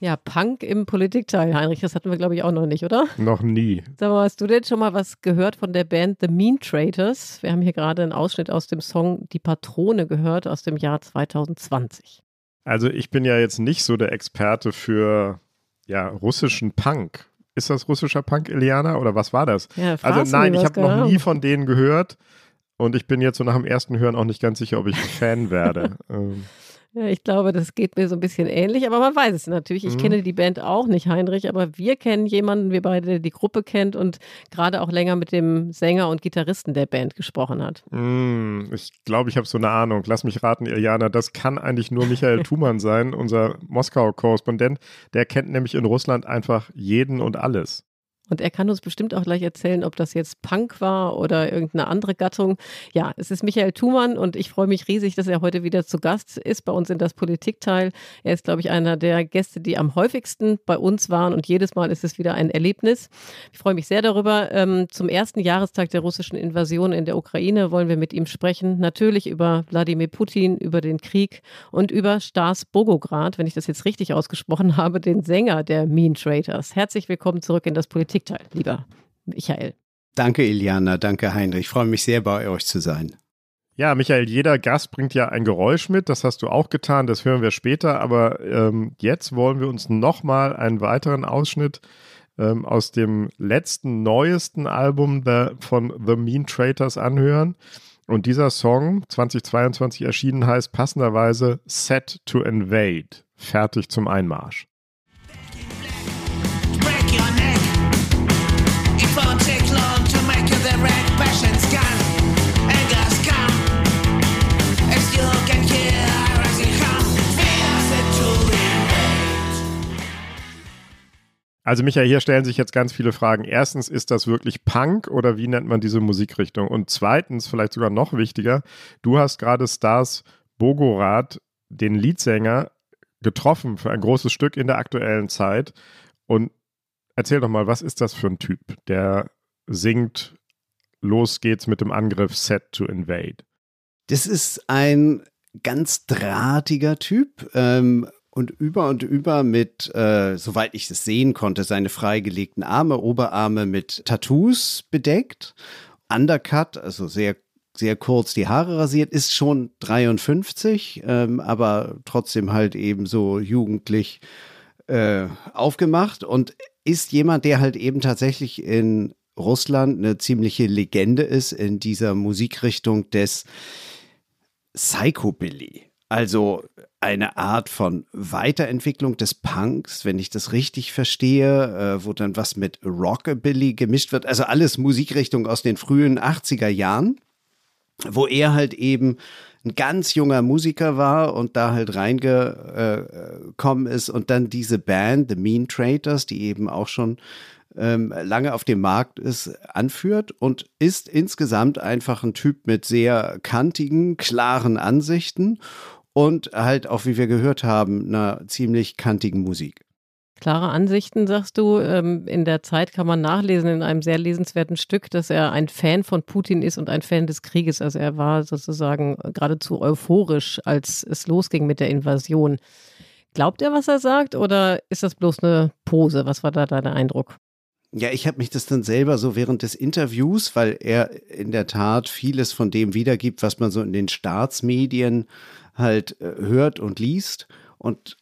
Ja, Punk im Politikteil, Heinrich, das hatten wir, glaube ich, auch noch nicht, oder? Noch nie. Sag mal, hast du denn schon mal was gehört von der Band The Mean Traitors? Wir haben hier gerade einen Ausschnitt aus dem Song Die Patrone gehört aus dem Jahr 2020. Also ich bin ja jetzt nicht so der Experte für ja, russischen Punk. Ist das russischer Punk, Eliana, oder was war das? Ja, also nein, ich habe noch nie von denen gehört und ich bin jetzt so nach dem ersten Hören auch nicht ganz sicher, ob ich Fan werde. Ähm, ich glaube, das geht mir so ein bisschen ähnlich, aber man weiß es natürlich. Ich Mhm. kenne die Band auch nicht, Heinrich, aber wir kennen jemanden, wir beide, der die Gruppe kennt und gerade auch länger mit dem Sänger und Gitarristen der Band gesprochen hat. mm, ich glaube, ich habe so eine Ahnung. Lass mich raten, Eliana, das kann eigentlich nur Michael Thumann sein, unser Moskau-Korrespondent. Der kennt nämlich in Russland einfach jeden und alles. Und er kann uns bestimmt auch gleich erzählen, ob das jetzt Punk war oder irgendeine andere Gattung. Ja, es ist Michael Thumann und ich freue mich riesig, dass er heute wieder zu Gast ist bei uns in das Politikteil. Er ist, glaube ich, einer der Gäste, die am häufigsten bei uns waren und jedes Mal ist es wieder ein Erlebnis. Ich freue mich sehr darüber. Ähm, zum ersten Jahrestag der russischen Invasion in der Ukraine wollen wir mit ihm sprechen. Natürlich über Wladimir Putin, über den Krieg und über Stas Bogograd, wenn ich das jetzt richtig ausgesprochen habe, den Sänger der Mean Traitors. Herzlich willkommen zurück in das Politikteil, lieber Michael. Danke, Iliana. Danke, Heinrich. Ich freue mich sehr, bei euch zu sein. Ja, Michael, jeder Gast bringt ja ein Geräusch mit. Das hast du auch getan. Das hören wir später. Aber ähm, jetzt wollen wir uns nochmal einen weiteren Ausschnitt ähm, aus dem letzten, neuesten Album the, von The Mean Traitors anhören. Und dieser Song, 2022 erschienen, heißt passenderweise Set to Invade. Fertig zum Einmarsch. Also Michael, hier stellen sich jetzt ganz viele Fragen. Erstens, ist das wirklich Punk oder wie nennt man diese Musikrichtung? Und zweitens, vielleicht sogar noch wichtiger, du hast gerade Stars Bogorad, den Leadsänger, getroffen für ein großes Stück in der aktuellen Zeit. Und erzähl doch mal, was ist das für ein Typ, der singt, los geht's mit dem Angriff Set to Invade? Das ist ein ganz drahtiger Typ ähm, und über und über mit, äh, soweit ich es sehen konnte, seine freigelegten Arme, Oberarme mit Tattoos bedeckt. Undercut, also sehr sehr kurz die Haare rasiert, ist schon 53, ähm, aber trotzdem halt eben so jugendlich äh, aufgemacht und ist jemand, der halt eben tatsächlich in Russland eine ziemliche Legende ist in dieser Musikrichtung des Psychobilly. Also eine Art von Weiterentwicklung des Punks, wenn ich das richtig verstehe, äh, wo dann was mit Rockabilly gemischt wird. Also alles Musikrichtung aus den frühen 80er Jahren, wo er halt eben ein ganz junger Musiker war und da halt reingekommen ist und dann diese Band, The Mean Traitors, die eben auch schon ähm, lange auf dem Markt ist, anführt und ist insgesamt einfach ein Typ mit sehr kantigen, klaren Ansichten und halt auch, wie wir gehört haben, einer ziemlich kantigen Musik. Klare Ansichten, sagst du. Ähm, in der Zeit kann man nachlesen in einem sehr lesenswerten Stück, dass er ein Fan von Putin ist und ein Fan des Krieges. Also er war sozusagen geradezu euphorisch, als es losging mit der Invasion. Glaubt er, was er sagt, oder ist das bloß eine Pose? Was war da dein Eindruck? Ja, ich habe mich das dann selber so während des Interviews, weil er in der Tat vieles von dem wiedergibt, was man so in den Staatsmedien halt äh, hört und liest und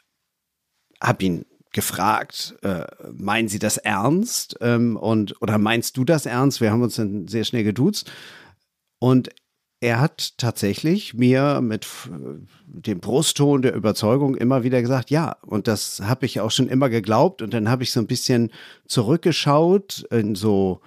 habe ihn gefragt, äh, meinen Sie das ernst? Ähm, und oder meinst du das ernst? Wir haben uns dann sehr schnell geduzt und er hat tatsächlich mir mit f- dem Brustton der Überzeugung immer wieder gesagt, ja, und das habe ich auch schon immer geglaubt. Und dann habe ich so ein bisschen zurückgeschaut in so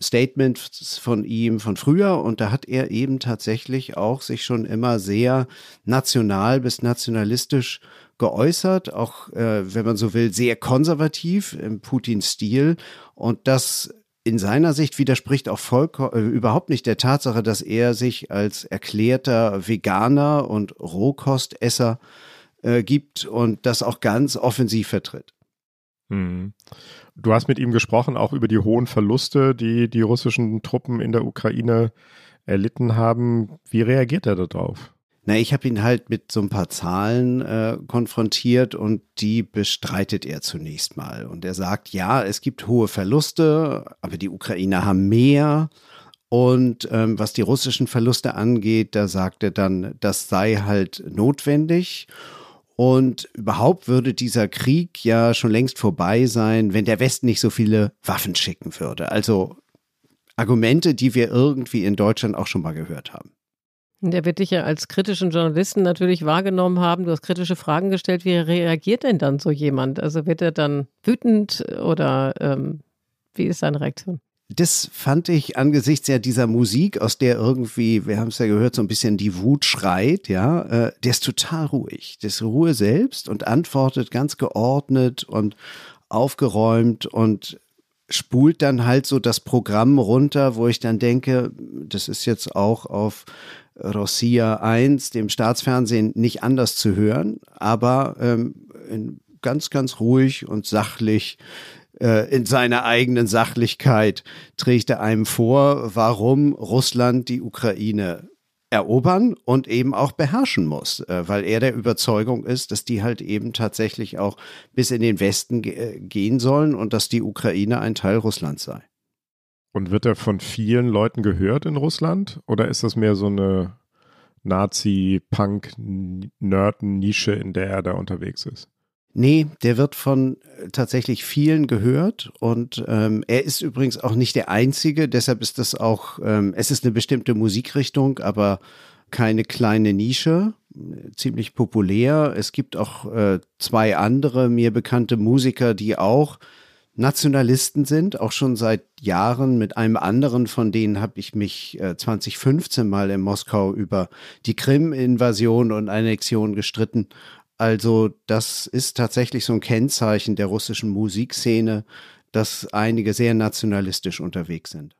Statements von ihm von früher und da hat er eben tatsächlich auch sich schon immer sehr national bis nationalistisch geäußert, auch äh, wenn man so will, sehr konservativ im Putin-Stil. Und das in seiner Sicht widerspricht auch vollkommen äh, überhaupt nicht der Tatsache, dass er sich als erklärter Veganer und Rohkostesser äh, gibt und das auch ganz offensiv vertritt. Hm. Du hast mit ihm gesprochen, auch über die hohen Verluste, die die russischen Truppen in der Ukraine erlitten haben. Wie reagiert er darauf? Na, ich habe ihn halt mit so ein paar Zahlen äh, konfrontiert und die bestreitet er zunächst mal. Und er sagt, ja, es gibt hohe Verluste, aber die Ukrainer haben mehr. Und ähm, was die russischen Verluste angeht, da sagt er dann, das sei halt notwendig. Und überhaupt würde dieser Krieg ja schon längst vorbei sein, wenn der Westen nicht so viele Waffen schicken würde. Also Argumente, die wir irgendwie in Deutschland auch schon mal gehört haben. Der wird dich ja als kritischen Journalisten natürlich wahrgenommen haben. Du hast kritische Fragen gestellt. Wie reagiert denn dann so jemand? Also wird er dann wütend oder ähm, wie ist seine Reaktion? Das fand ich angesichts ja dieser Musik, aus der irgendwie, wir haben es ja gehört, so ein bisschen die Wut schreit, ja, äh, der ist total ruhig. Ist Ruhe selbst und antwortet ganz geordnet und aufgeräumt und spult dann halt so das Programm runter, wo ich dann denke, das ist jetzt auch auf Rossiya 1, dem Staatsfernsehen, nicht anders zu hören, aber ähm, ganz, ganz ruhig und sachlich in seiner eigenen Sachlichkeit trägt er einem vor, warum Russland die Ukraine erobern und eben auch beherrschen muss, äh, weil er der Überzeugung ist, dass die halt eben tatsächlich auch bis in den Westen ge gehen sollen und dass die Ukraine ein Teil Russlands sei. Und wird er von vielen Leuten gehört in Russland? Oder ist das mehr so eine Nazi-Punk-Nerd-Nische, in der er da unterwegs ist? Nee, der wird von äh, tatsächlich vielen gehört und ähm, er ist übrigens auch nicht der Einzige, deshalb ist das auch, ähm, es ist eine bestimmte Musikrichtung, aber keine kleine Nische, ziemlich populär. Es gibt auch äh, zwei andere mir bekannte Musiker, die auch Nationalisten sind, auch schon seit Jahren. Mit einem anderen von denen habe ich mich äh, 2015 mal in Moskau über die Krim-Invasion und Annexion gestritten. Also das ist tatsächlich so ein Kennzeichen der russischen Musikszene, dass einige sehr nationalistisch unterwegs sind.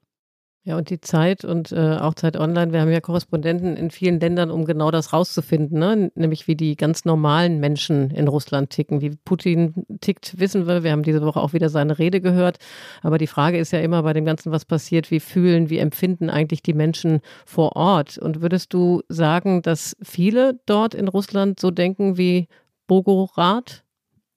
Ja, und die Zeit und äh, auch Zeit Online, wir haben ja Korrespondenten in vielen Ländern, um genau das rauszufinden, ne? nämlich wie die ganz normalen Menschen in Russland ticken. Wie Putin tickt, wissen wir. Wir haben diese Woche auch wieder seine Rede gehört. Aber die Frage ist ja immer bei dem Ganzen, was passiert, wie fühlen, wie empfinden eigentlich die Menschen vor Ort? Und würdest du sagen, dass viele dort in Russland so denken wie Bogorad?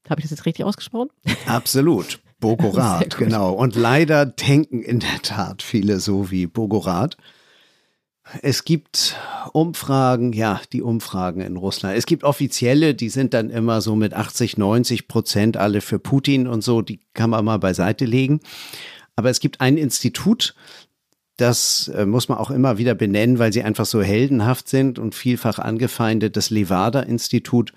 Habe ich das jetzt richtig ausgesprochen? Absolut. Bogorat, genau. Und leider denken in der Tat viele so wie Bogorat. Es gibt Umfragen, ja, die Umfragen in Russland. Es gibt offizielle, die sind dann immer so mit 80, 90 Prozent alle für Putin und so, die kann man mal beiseite legen. Aber es gibt ein Institut, das äh, muss man auch immer wieder benennen, weil sie einfach so heldenhaft sind und vielfach angefeindet, das Levada-Institut.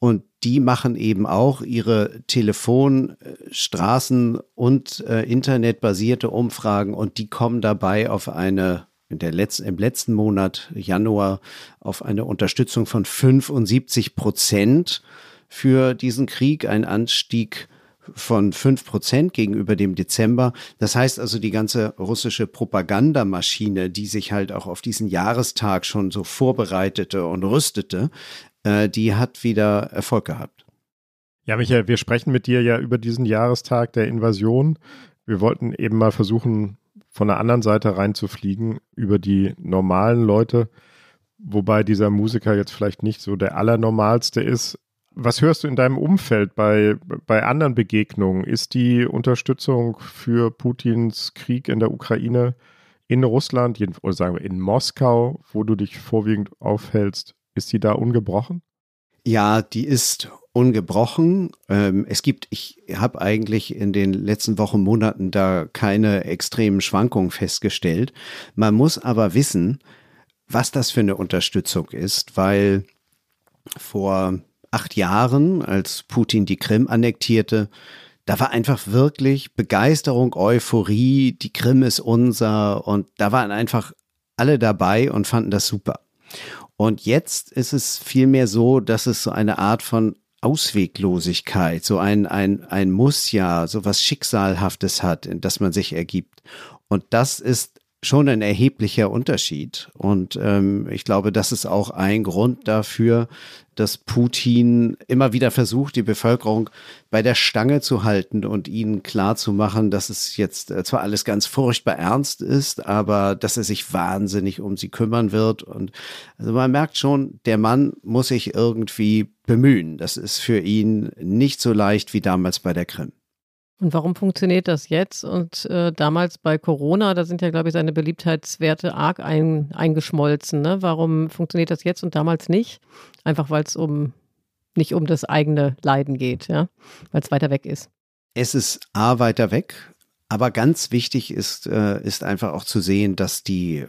Und die machen eben auch ihre Telefon-, Straßen- und äh, Internetbasierte Umfragen und die kommen dabei auf eine in der letzten, im letzten Monat Januar auf eine Unterstützung von 75 Prozent für diesen Krieg, ein Anstieg von fünf Prozent gegenüber dem Dezember. Das heißt also, die ganze russische Propagandamaschine, die sich halt auch auf diesen Jahrestag schon so vorbereitete und rüstete, äh, die hat wieder Erfolg gehabt. Ja, Michael, wir sprechen mit dir ja über diesen Jahrestag der Invasion. Wir wollten eben mal versuchen, von der anderen Seite reinzufliegen, über die normalen Leute, wobei dieser Musiker jetzt vielleicht nicht so der allernormalste ist. Was hörst du in deinem Umfeld bei, bei anderen Begegnungen? Ist die Unterstützung für Putins Krieg in der Ukraine in Russland, oder sagen wir in Moskau, wo du dich vorwiegend aufhältst, ist die da ungebrochen? Ja, die ist ungebrochen. Ähm, es gibt, ich habe eigentlich in den letzten Wochen, Monaten da keine extremen Schwankungen festgestellt. Man muss aber wissen, was das für eine Unterstützung ist, weil vor acht Jahren, als Putin die Krim annektierte, da war einfach wirklich Begeisterung, Euphorie, die Krim ist unser und da waren einfach alle dabei und fanden das super. Und jetzt ist es vielmehr so, dass es so eine Art von Ausweglosigkeit, so ein, ein, ein Muss ja, so was Schicksalhaftes hat, in das man sich ergibt. Und das ist schon ein erheblicher Unterschied. Und ähm, ich glaube, das ist auch ein Grund dafür, dass Putin immer wieder versucht, die Bevölkerung bei der Stange zu halten und ihnen klarzumachen, dass es jetzt äh, zwar alles ganz furchtbar ernst ist, aber dass er sich wahnsinnig um sie kümmern wird. Und also man merkt schon, der Mann muss sich irgendwie bemühen. Das ist für ihn nicht so leicht wie damals bei der Krim. Und warum funktioniert das jetzt? Und äh, damals bei Corona, da sind ja, glaube ich, seine Beliebtheitswerte arg ein, eingeschmolzen. Ne? Warum funktioniert das jetzt und damals nicht? Einfach weil es um nicht um das eigene Leiden geht, ja, weil es weiter weg ist. Es ist A weiter weg, aber ganz wichtig ist, äh, ist einfach auch zu sehen, dass die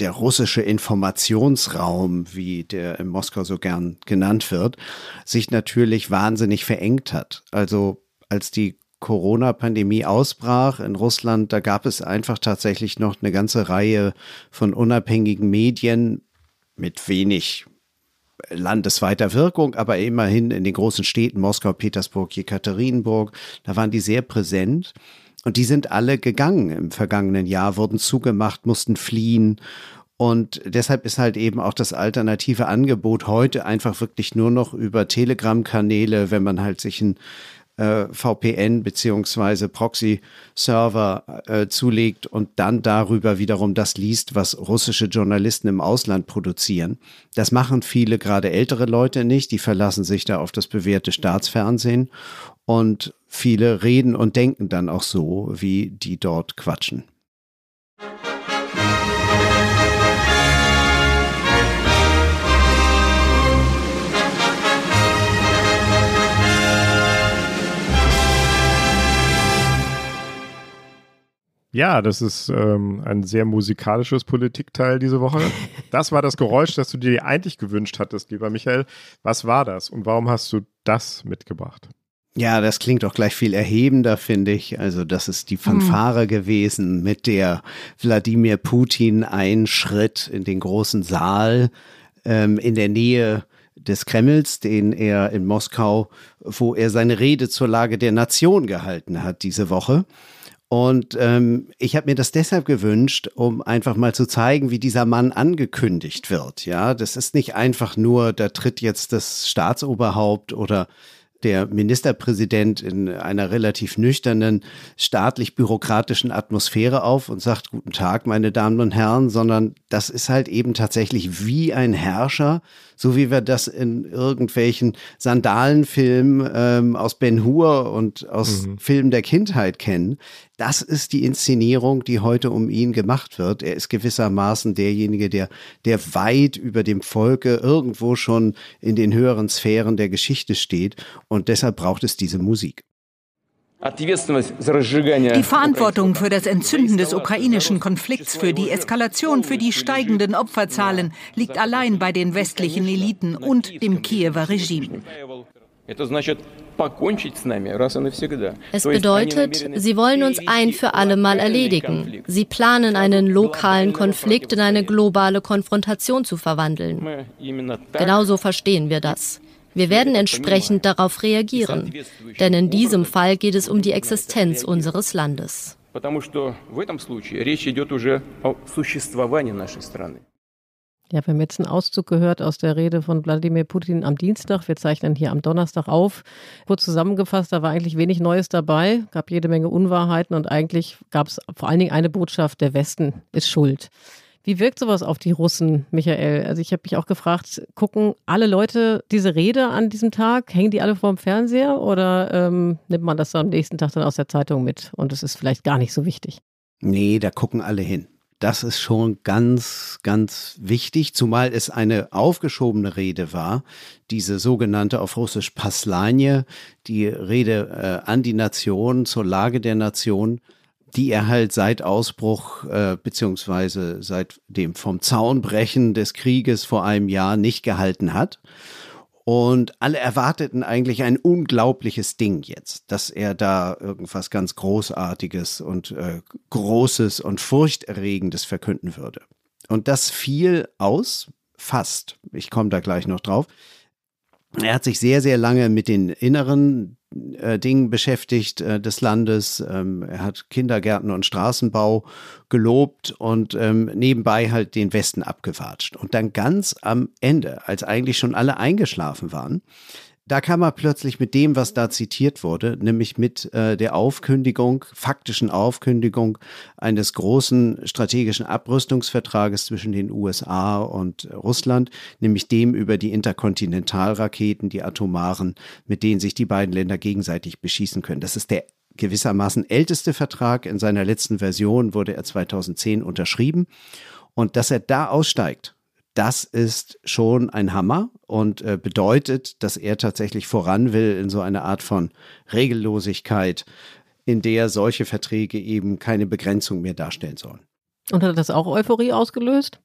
der russische Informationsraum, wie der in Moskau so gern genannt wird, sich natürlich wahnsinnig verengt hat. Also als die Corona-Pandemie ausbrach in Russland, da gab es einfach tatsächlich noch eine ganze Reihe von unabhängigen Medien mit wenig landesweiter Wirkung, aber immerhin in den großen Städten Moskau, Petersburg, Jekaterinburg, da waren die sehr präsent. Und die sind alle gegangen im vergangenen Jahr, wurden zugemacht, mussten fliehen. Und deshalb ist halt eben auch das alternative Angebot heute einfach wirklich nur noch über Telegram-Kanäle, wenn man halt sich ein äh, VPN beziehungsweise Proxy-Server äh, zulegt und dann darüber wiederum das liest, was russische Journalisten im Ausland produzieren. Das machen viele, gerade ältere Leute nicht. Die verlassen sich da auf das bewährte Staatsfernsehen und viele reden und denken dann auch so, wie die dort quatschen. Ja, das ist ähm, ein sehr musikalisches Politikteil diese Woche. Das war das Geräusch, das du dir eigentlich gewünscht hattest, lieber Michael. Was war das und warum hast du das mitgebracht? Ja, das klingt auch gleich viel erhebender, finde ich. Also das ist die Fanfare mhm. gewesen, mit der Wladimir Putin einschritt in den großen Saal ähm, in der Nähe des Kremls, den er in Moskau, wo er seine Rede zur Lage der Nation gehalten hat diese Woche. Und ähm, ich habe mir das deshalb gewünscht, um einfach mal zu zeigen, wie dieser Mann angekündigt wird. Ja, das ist nicht einfach nur, da tritt jetzt das Staatsoberhaupt oder der Ministerpräsident in einer relativ nüchternen, staatlich-bürokratischen Atmosphäre auf und sagt, guten Tag, meine Damen und Herren, sondern das ist halt eben tatsächlich wie ein Herrscher, so wie wir das in irgendwelchen Sandalenfilmen ähm, aus Ben Hur und aus mhm. Filmen der Kindheit kennen. Das ist die Inszenierung, die heute um ihn gemacht wird. Er ist gewissermaßen derjenige, der, der weit über dem Volke irgendwo schon in den höheren Sphären der Geschichte steht. Und deshalb braucht es diese Musik. Die Verantwortung für das Entzünden des ukrainischen Konflikts, für die Eskalation, für die steigenden Opferzahlen liegt allein bei den westlichen Eliten und dem Kiewer Regime. Es bedeutet, sie wollen uns ein für alle Mal erledigen. Sie planen einen lokalen Konflikt in eine globale Konfrontation zu verwandeln. Genauso verstehen wir das. Wir werden entsprechend darauf reagieren, denn in diesem Fall geht es um die Existenz unseres Landes. Ja, wir haben jetzt einen Auszug gehört aus der Rede von Wladimir Putin am Dienstag. Wir zeichnen hier am Donnerstag auf. Kurz zusammengefasst, da war eigentlich wenig Neues dabei, gab jede Menge Unwahrheiten und eigentlich gab es vor allen Dingen eine Botschaft, der Westen ist schuld. Wie wirkt sowas auf die Russen, Michael? Also ich habe mich auch gefragt, gucken alle Leute diese Rede an diesem Tag, hängen die alle vorm Fernseher oder ähm, nimmt man das am nächsten Tag dann aus der Zeitung mit und es ist vielleicht gar nicht so wichtig? Nee, da gucken alle hin. Das ist schon ganz, ganz wichtig, zumal es eine aufgeschobene Rede war, diese sogenannte auf Russisch Paslanje, die Rede äh, an die Nation, zur Lage der Nation die er halt seit Ausbruch äh, beziehungsweise seit dem vom Zaunbrechen des Krieges vor einem Jahr nicht gehalten hat. Und alle erwarteten eigentlich ein unglaubliches Ding jetzt, dass er da irgendwas ganz Großartiges und äh, Großes und Furchterregendes verkünden würde. Und das fiel aus, fast, ich komme da gleich noch drauf, Er hat sich sehr, sehr lange mit den inneren äh, Dingen beschäftigt äh, des Landes. Ähm, er hat Kindergärten und Straßenbau gelobt und ähm, nebenbei halt den Westen abgewatscht. Und dann ganz am Ende, als eigentlich schon alle eingeschlafen waren, da kam er plötzlich mit dem, was da zitiert wurde, nämlich mit äh, der Aufkündigung, faktischen Aufkündigung eines großen strategischen Abrüstungsvertrages zwischen den USA und Russland, nämlich dem über die Interkontinentalraketen, die atomaren, mit denen sich die beiden Länder gegenseitig beschießen können. Das ist der gewissermaßen älteste Vertrag. In seiner letzten Version wurde er 2010 unterschrieben. Und dass er da aussteigt, das ist schon ein Hammer und äh, bedeutet, dass er tatsächlich voran will in so eine Art von Regellosigkeit, in der solche Verträge eben keine Begrenzung mehr darstellen sollen. Und hat das auch Euphorie ausgelöst?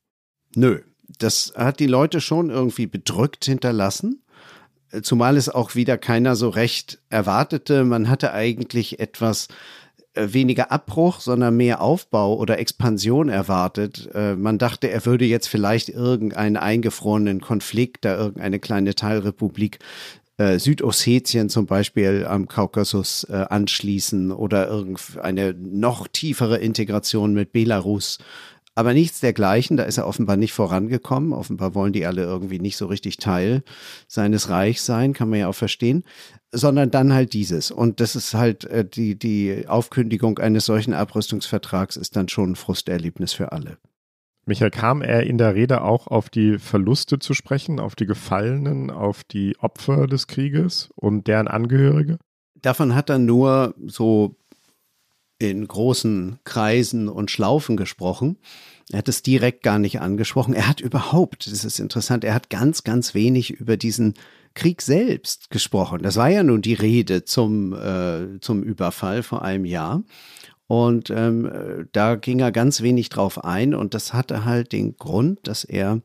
Nö, das hat die Leute schon irgendwie bedrückt hinterlassen. Zumal es auch wieder keiner so recht erwartete. Man hatte eigentlich etwas äh, weniger Abbruch, sondern mehr Aufbau oder Expansion erwartet. Äh, man dachte, er würde jetzt vielleicht irgendeinen eingefrorenen Konflikt, da irgendeine kleine Teilrepublik äh, Südossetien zum Beispiel am Kaukasus äh, anschließen oder irgendeine noch tiefere Integration mit Belarus aber nichts dergleichen, da ist er offenbar nicht vorangekommen. Offenbar wollen die alle irgendwie nicht so richtig Teil seines Reichs sein, kann man ja auch verstehen. Sondern dann halt dieses. Und das ist halt äh, die, die Aufkündigung eines solchen Abrüstungsvertrags ist dann schon ein Frusterlebnis für alle. Michael, kam er in der Rede auch auf die Verluste zu sprechen, auf die Gefallenen, auf die Opfer des Krieges und deren Angehörige? Davon hat er nur so in großen Kreisen und Schlaufen gesprochen. Er hat es direkt gar nicht angesprochen. Er hat überhaupt, das ist interessant, er hat ganz, ganz wenig über diesen Krieg selbst gesprochen. Das war ja nun die Rede zum, äh, zum Überfall vor einem Jahr. Und ähm, da ging er ganz wenig drauf ein und das hatte halt den Grund, dass er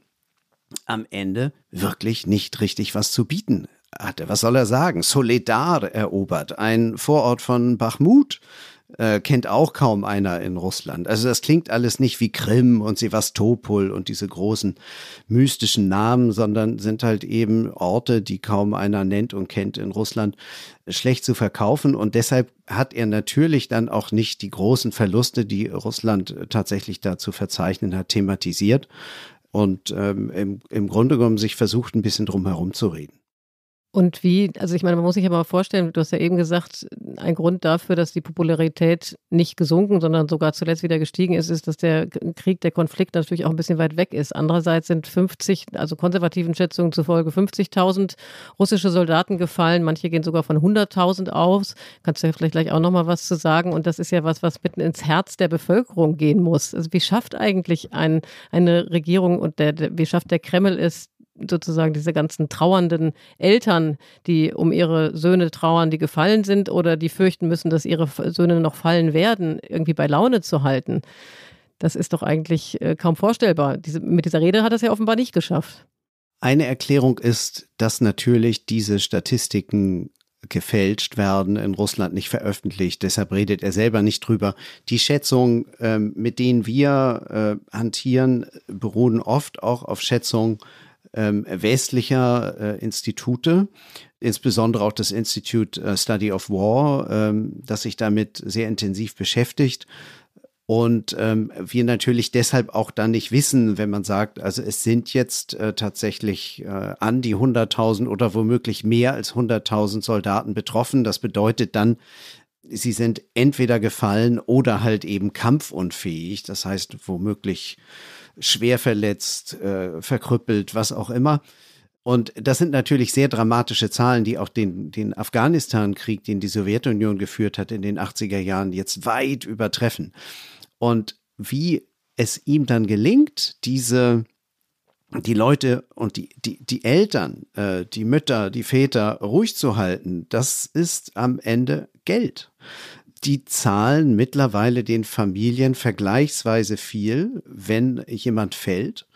am Ende wirklich nicht richtig was zu bieten hatte. Was soll er sagen? Soledar erobert, ein Vorort von Bachmut äh, kennt auch kaum einer in Russland. Also das klingt alles nicht wie Krim und Sevastopol und diese großen mystischen Namen, sondern sind halt eben Orte, die kaum einer nennt und kennt in Russland, schlecht zu verkaufen. Und deshalb hat er natürlich dann auch nicht die großen Verluste, die Russland tatsächlich da zu verzeichnen hat, thematisiert und ähm, im, im Grunde genommen sich versucht, ein bisschen drum herum zu reden. Und wie, also ich meine, man muss sich aber mal vorstellen, du hast ja eben gesagt, ein Grund dafür, dass die Popularität nicht gesunken, sondern sogar zuletzt wieder gestiegen ist, ist, dass der Krieg, der Konflikt natürlich auch ein bisschen weit weg ist. Andererseits sind 50, also konservativen Schätzungen zufolge 50.000 russische Soldaten gefallen. Manche gehen sogar von 100.000 aus. Kannst du ja vielleicht gleich auch nochmal was zu sagen. Und das ist ja was, was mitten ins Herz der Bevölkerung gehen muss. Also wie schafft eigentlich ein, eine Regierung und der, wie schafft der Kreml es, sozusagen diese ganzen trauernden Eltern, die um ihre Söhne trauern, die gefallen sind oder die fürchten müssen, dass ihre Söhne noch fallen werden, irgendwie bei Laune zu halten. Das ist doch eigentlich äh, kaum vorstellbar. Diese, mit dieser Rede hat er es ja offenbar nicht geschafft. Eine Erklärung ist, dass natürlich diese Statistiken gefälscht werden, in Russland nicht veröffentlicht. Deshalb redet er selber nicht drüber. Die Schätzungen, ähm, mit denen wir äh, hantieren, beruhen oft auch auf Schätzungen ähm, westlicher äh, Institute, insbesondere auch das Institute äh, Study of War, ähm, das sich damit sehr intensiv beschäftigt. Und ähm, wir natürlich deshalb auch dann nicht wissen, wenn man sagt, also es sind jetzt äh, tatsächlich äh, an die 100.000 oder womöglich mehr als 100.000 Soldaten betroffen. Das bedeutet dann, sie sind entweder gefallen oder halt eben kampfunfähig. Das heißt, womöglich schwer verletzt, äh, verkrüppelt, was auch immer. Und das sind natürlich sehr dramatische Zahlen, die auch den, den Afghanistan-Krieg, den die Sowjetunion geführt hat in den 80er Jahren, jetzt weit übertreffen. Und wie es ihm dann gelingt, diese die Leute und die, die, die Eltern, äh, die Mütter, die Väter ruhig zu halten, das ist am Ende Geld die zahlen mittlerweile den Familien vergleichsweise viel, wenn jemand fällt.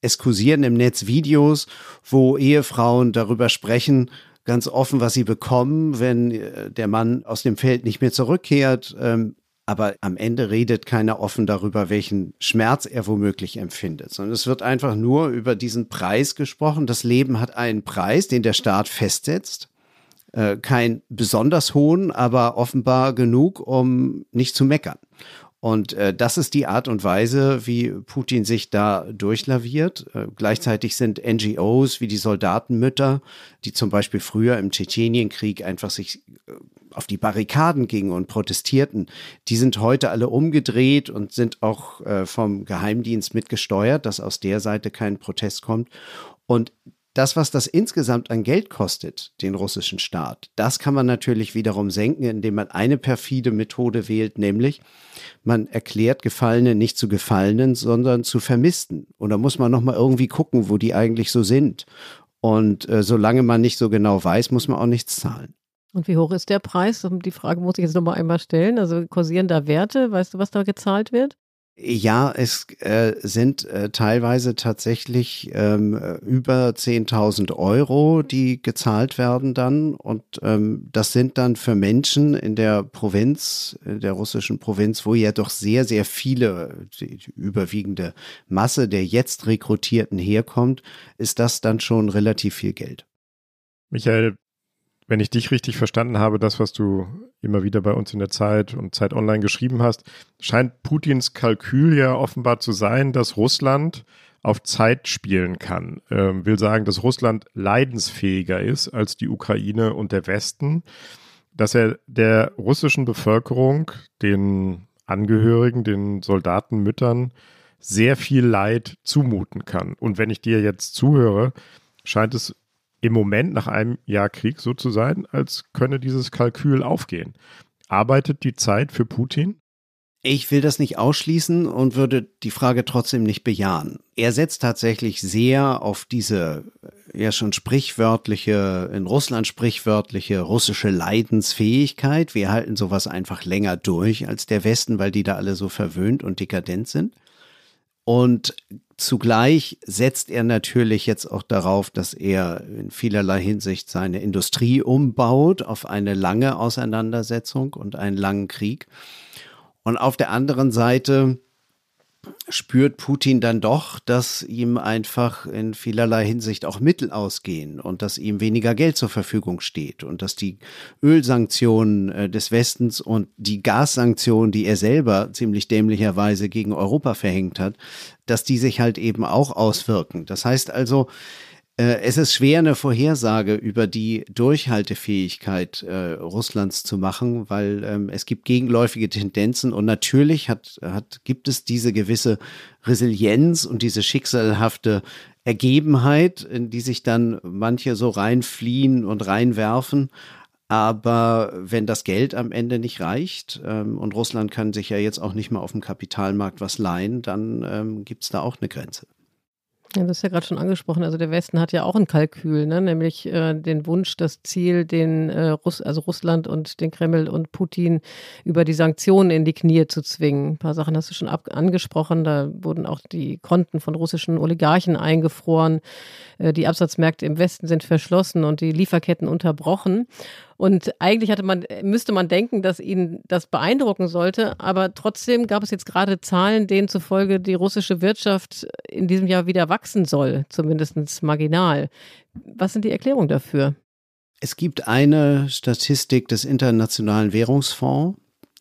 Es kursieren im Netz Videos, wo Ehefrauen darüber sprechen, ganz offen, was sie bekommen, wenn äh, der Mann aus dem Feld nicht mehr zurückkehrt. Ähm, aber am Ende redet keiner offen darüber, welchen Schmerz er womöglich empfindet, sondern es wird einfach nur über diesen Preis gesprochen. Das Leben hat einen Preis, den der Staat festsetzt. Äh, kein besonders hohen, aber offenbar genug, um nicht zu meckern. Und äh, das ist die Art und Weise, wie Putin sich da durchlaviert. Äh, gleichzeitig sind NGOs wie die Soldatenmütter, die zum Beispiel früher im Tschetschenienkrieg einfach sich äh, auf die Barrikaden gingen und protestierten, die sind heute alle umgedreht und sind auch äh, vom Geheimdienst mitgesteuert, dass aus der Seite kein Protest kommt. Und das, was das insgesamt an Geld kostet, den russischen Staat, das kann man natürlich wiederum senken, indem man eine perfide Methode wählt, nämlich man erklärt Gefallene nicht zu Gefallenen, sondern zu Vermissten. Und da muss man nochmal irgendwie gucken, wo die eigentlich so sind. Und äh, solange man nicht so genau weiß, muss man auch nichts zahlen. Und wie hoch ist der Preis? Die Frage muss ich jetzt nochmal einmal stellen. Also kursieren da Werte? Weißt du, was da gezahlt wird? Ja, es äh, sind äh, teilweise tatsächlich ähm, über 10.000 Euro, die gezahlt werden dann. Und ähm, das sind dann für Menschen in der Provinz, in der russischen Provinz, wo ja doch sehr, sehr viele, die überwiegende Masse der jetzt Rekrutierten herkommt, ist das dann schon relativ viel Geld. Michael, wenn ich dich richtig verstanden habe, das, was du immer wieder bei uns in der Zeit und Zeit Online geschrieben hast, scheint Putins Kalkül ja offenbar zu sein, dass Russland auf Zeit spielen kann. Ähm, will sagen, dass Russland leidensfähiger ist als die Ukraine und der Westen, dass er der russischen Bevölkerung, den Angehörigen, den Soldatenmüttern sehr viel Leid zumuten kann. Und wenn ich dir jetzt zuhöre, scheint es im Moment nach einem Jahr Krieg so zu sein, als könne dieses Kalkül aufgehen. Arbeitet die Zeit für Putin? Ich will das nicht ausschließen und würde die Frage trotzdem nicht bejahen. Er setzt tatsächlich sehr auf diese ja schon sprichwörtliche, in Russland sprichwörtliche russische Leidensfähigkeit. Wir halten sowas einfach länger durch als der Westen, weil die da alle so verwöhnt und dekadent sind. Und zugleich setzt er natürlich jetzt auch darauf, dass er in vielerlei Hinsicht seine Industrie umbaut auf eine lange Auseinandersetzung und einen langen Krieg. Und auf der anderen Seite spürt Putin dann doch, dass ihm einfach in vielerlei Hinsicht auch Mittel ausgehen und dass ihm weniger Geld zur Verfügung steht und dass die Ölsanktionen äh, des Westens und die Gassanktionen, die er selber ziemlich dämlicherweise gegen Europa verhängt hat, dass die sich halt eben auch auswirken. Das heißt also, es ist schwer, eine Vorhersage über die Durchhaltefähigkeit äh, Russlands zu machen, weil ähm, es gibt gegenläufige Tendenzen und natürlich hat, hat, gibt es diese gewisse Resilienz und diese schicksalhafte Ergebenheit, in die sich dann manche so reinfliehen und reinwerfen. Aber wenn das Geld am Ende nicht reicht ähm, und Russland kann sich ja jetzt auch nicht mehr auf dem Kapitalmarkt was leihen, dann ähm, gibt es da auch eine Grenze. Ja, das ist ja gerade schon angesprochen. Also der Westen hat ja auch ein Kalkül, ne? nämlich äh, den Wunsch, das Ziel, den äh, Russ also Russland und den Kreml und Putin über die Sanktionen in die Knie zu zwingen. Ein paar Sachen hast du schon angesprochen. Da wurden auch die Konten von russischen Oligarchen eingefroren. Äh, die Absatzmärkte im Westen sind verschlossen und die Lieferketten unterbrochen. Und eigentlich hatte man, müsste man denken, dass ihn das beeindrucken sollte. Aber trotzdem gab es jetzt gerade Zahlen, denen zufolge die russische Wirtschaft in diesem Jahr wieder wachsen soll, zumindest marginal. Was sind die Erklärungen dafür? Es gibt eine Statistik des Internationalen Währungsfonds,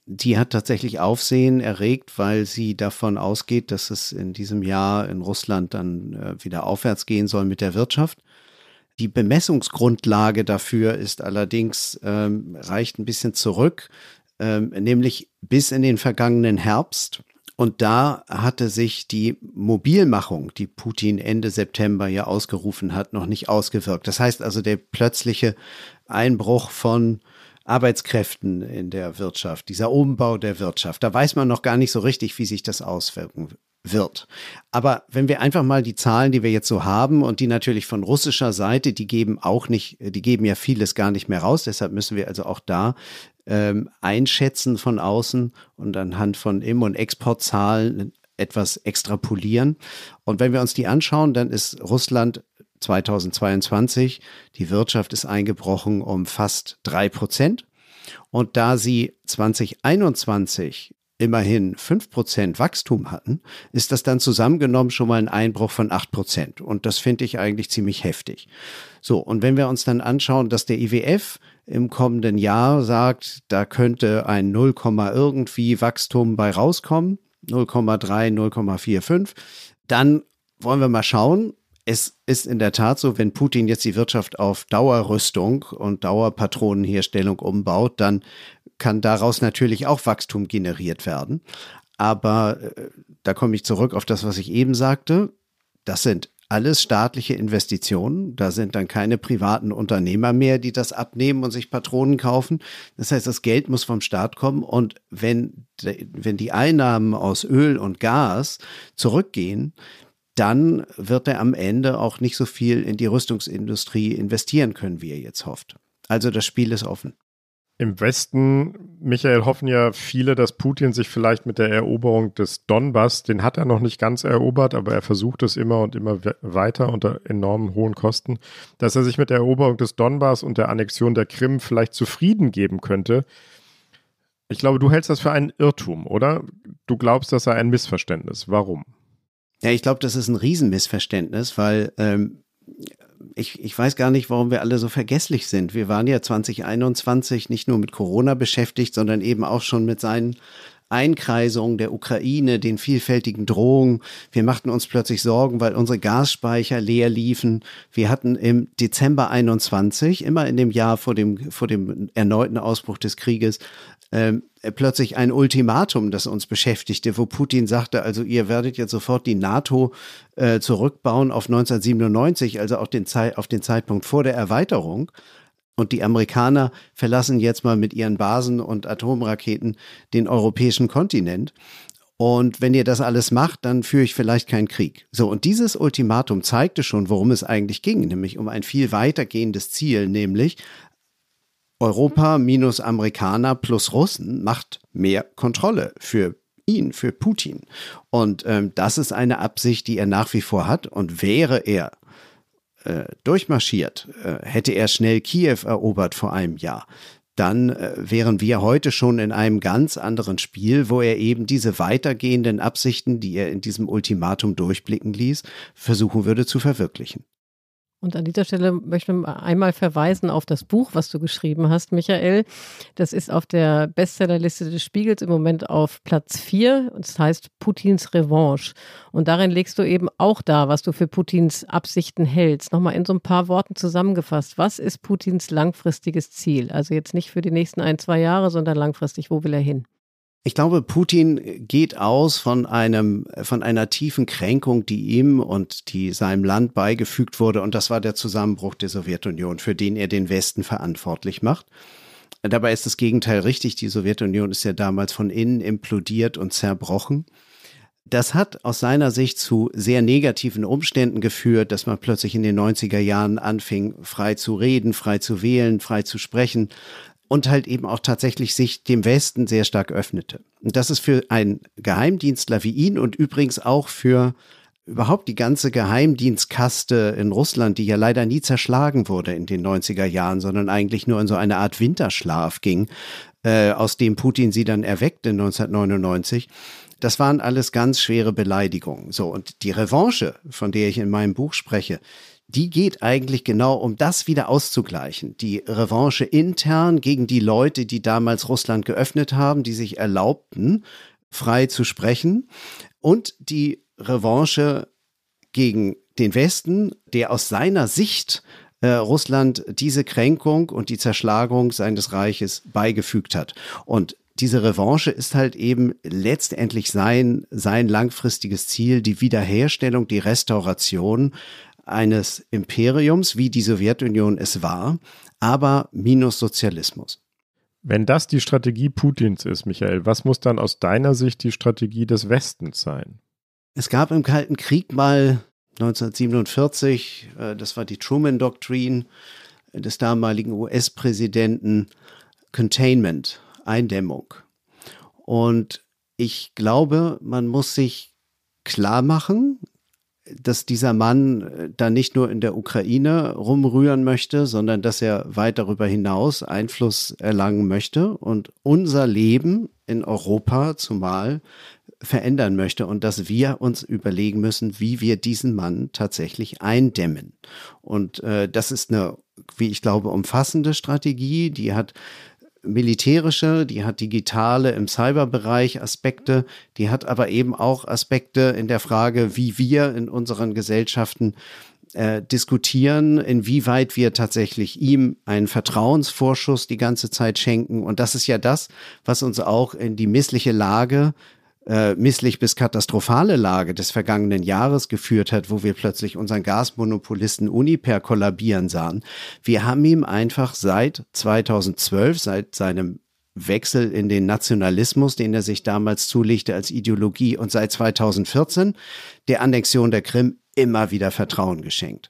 die hat tatsächlich Aufsehen erregt, weil sie davon ausgeht, dass es in diesem Jahr in Russland dann äh, wieder aufwärts gehen soll mit der Wirtschaft. Die Bemessungsgrundlage dafür ist allerdings, ähm, reicht ein bisschen zurück, ähm, nämlich bis in den vergangenen Herbst. Und da hatte sich die Mobilmachung, die Putin Ende September ja ausgerufen hat, noch nicht ausgewirkt. Das heißt also, der plötzliche Einbruch von Arbeitskräften in der Wirtschaft, dieser Umbau der Wirtschaft, da weiß man noch gar nicht so richtig, wie sich das auswirken wird. Aber wenn wir einfach mal die Zahlen, die wir jetzt so haben und die natürlich von russischer Seite, die geben auch nicht, die geben ja vieles gar nicht mehr raus. Deshalb müssen wir also auch da ähm, einschätzen von außen und anhand von Im- und Exportzahlen etwas extrapolieren. Und wenn wir uns die anschauen, dann ist Russland 2022, die Wirtschaft ist eingebrochen um fast drei Prozent. Und da sie 2021 immerhin 5% Wachstum hatten, ist das dann zusammengenommen schon mal ein Einbruch von 8%. Und das finde ich eigentlich ziemlich heftig. So, und wenn wir uns dann anschauen, dass der IWF im kommenden Jahr sagt, da könnte ein 0, irgendwie Wachstum bei rauskommen, 0,3, 0,45, dann wollen wir mal schauen. Es ist in der Tat so, wenn Putin jetzt die Wirtschaft auf Dauerrüstung und Dauerpatronenherstellung umbaut, dann kann daraus natürlich auch Wachstum generiert werden. Aber äh, da komme ich zurück auf das, was ich eben sagte. Das sind alles staatliche Investitionen. Da sind dann keine privaten Unternehmer mehr, die das abnehmen und sich Patronen kaufen. Das heißt, das Geld muss vom Staat kommen. Und wenn, wenn die Einnahmen aus Öl und Gas zurückgehen, dann wird er am Ende auch nicht so viel in die Rüstungsindustrie investieren können, wie er jetzt hofft. Also das Spiel ist offen. Im Westen, Michael, hoffen ja viele, dass Putin sich vielleicht mit der Eroberung des Donbass, den hat er noch nicht ganz erobert, aber er versucht es immer und immer weiter unter enormen hohen Kosten, dass er sich mit der Eroberung des Donbass und der Annexion der Krim vielleicht zufrieden geben könnte. Ich glaube, du hältst das für einen Irrtum, oder? Du glaubst, das sei ein Missverständnis. Warum? Ja, ich glaube, das ist ein Riesenmissverständnis, weil ähm, ich, ich weiß gar nicht, warum wir alle so vergesslich sind. Wir waren ja 2021 nicht nur mit Corona beschäftigt, sondern eben auch schon mit seinen Einkreisungen der Ukraine, den vielfältigen Drohungen. Wir machten uns plötzlich Sorgen, weil unsere Gasspeicher leer liefen. Wir hatten im Dezember 21, immer in dem Jahr vor dem, vor dem erneuten Ausbruch des Krieges, ähm, plötzlich ein Ultimatum, das uns beschäftigte, wo Putin sagte, also ihr werdet jetzt sofort die NATO äh, zurückbauen auf 1997, also auf den, auf den Zeitpunkt vor der Erweiterung. Und die Amerikaner verlassen jetzt mal mit ihren Basen und Atomraketen den europäischen Kontinent. Und wenn ihr das alles macht, dann führe ich vielleicht keinen Krieg. So, und dieses Ultimatum zeigte schon, worum es eigentlich ging, nämlich um ein viel weitergehendes Ziel, nämlich Europa minus Amerikaner plus Russen macht mehr Kontrolle für ihn, für Putin. Und ähm, das ist eine Absicht, die er nach wie vor hat. Und wäre er äh, durchmarschiert, äh, hätte er schnell Kiew erobert vor einem Jahr, dann äh, wären wir heute schon in einem ganz anderen Spiel, wo er eben diese weitergehenden Absichten, die er in diesem Ultimatum durchblicken ließ, versuchen würde zu verwirklichen. Und an dieser Stelle möchte ich einmal verweisen auf das Buch, was du geschrieben hast, Michael. Das ist auf der Bestsellerliste des Spiegels im Moment auf Platz 4 und es das heißt Putins Revanche. Und darin legst du eben auch da, was du für Putins Absichten hältst. Nochmal in so ein paar Worten zusammengefasst. Was ist Putins langfristiges Ziel? Also jetzt nicht für die nächsten ein, zwei Jahre, sondern langfristig. Wo will er hin? Ich glaube, Putin geht aus von einem, von einer tiefen Kränkung, die ihm und die seinem Land beigefügt wurde. Und das war der Zusammenbruch der Sowjetunion, für den er den Westen verantwortlich macht. Dabei ist das Gegenteil richtig. Die Sowjetunion ist ja damals von innen implodiert und zerbrochen. Das hat aus seiner Sicht zu sehr negativen Umständen geführt, dass man plötzlich in den 90er Jahren anfing, frei zu reden, frei zu wählen, frei zu sprechen und halt eben auch tatsächlich sich dem Westen sehr stark öffnete. Und das ist für einen Geheimdienstler wie ihn und übrigens auch für überhaupt die ganze Geheimdienstkaste in Russland, die ja leider nie zerschlagen wurde in den 90er Jahren, sondern eigentlich nur in so eine Art Winterschlaf ging, äh, aus dem Putin sie dann erweckte 1999. Das waren alles ganz schwere Beleidigungen. So, und die Revanche, von der ich in meinem Buch spreche, die geht eigentlich genau um das wieder auszugleichen. Die Revanche intern gegen die Leute, die damals Russland geöffnet haben, die sich erlaubten, frei zu sprechen. Und die Revanche gegen den Westen, der aus seiner Sicht äh, Russland diese Kränkung und die Zerschlagung seines Reiches beigefügt hat. Und diese Revanche ist halt eben letztendlich sein, sein langfristiges Ziel, die Wiederherstellung, die Restauration eines Imperiums, wie die Sowjetunion es war, aber minus Sozialismus. Wenn das die Strategie Putins ist, Michael, was muss dann aus deiner Sicht die Strategie des Westens sein? Es gab im Kalten Krieg mal 1947, äh, das war die Truman-Doktrin des damaligen US-Präsidenten, Containment, Eindämmung. Und ich glaube, man muss sich klar machen, dass dieser Mann äh, da nicht nur in der Ukraine rumrühren möchte, sondern dass er weit darüber hinaus Einfluss erlangen möchte. Und unser Leben in Europa zumal verändern möchte und dass wir uns überlegen müssen, wie wir diesen Mann tatsächlich eindämmen. Und äh, das ist eine, wie ich glaube, umfassende Strategie, die hat militärische, die hat digitale im Cyberbereich Aspekte, die hat aber eben auch Aspekte in der Frage, wie wir in unseren Gesellschaften äh, diskutieren, inwieweit wir tatsächlich ihm einen Vertrauensvorschuss die ganze Zeit schenken. Und das ist ja das, was uns auch in die missliche Lage äh, misslich bis katastrophale Lage des vergangenen Jahres geführt hat, wo wir plötzlich unseren Gasmonopolisten Uniper kollabieren sahen. Wir haben ihm einfach seit 2012, seit seinem Wechsel in den Nationalismus, den er sich damals zulegte als Ideologie und seit 2014 der Annexion der Krim immer wieder Vertrauen geschenkt.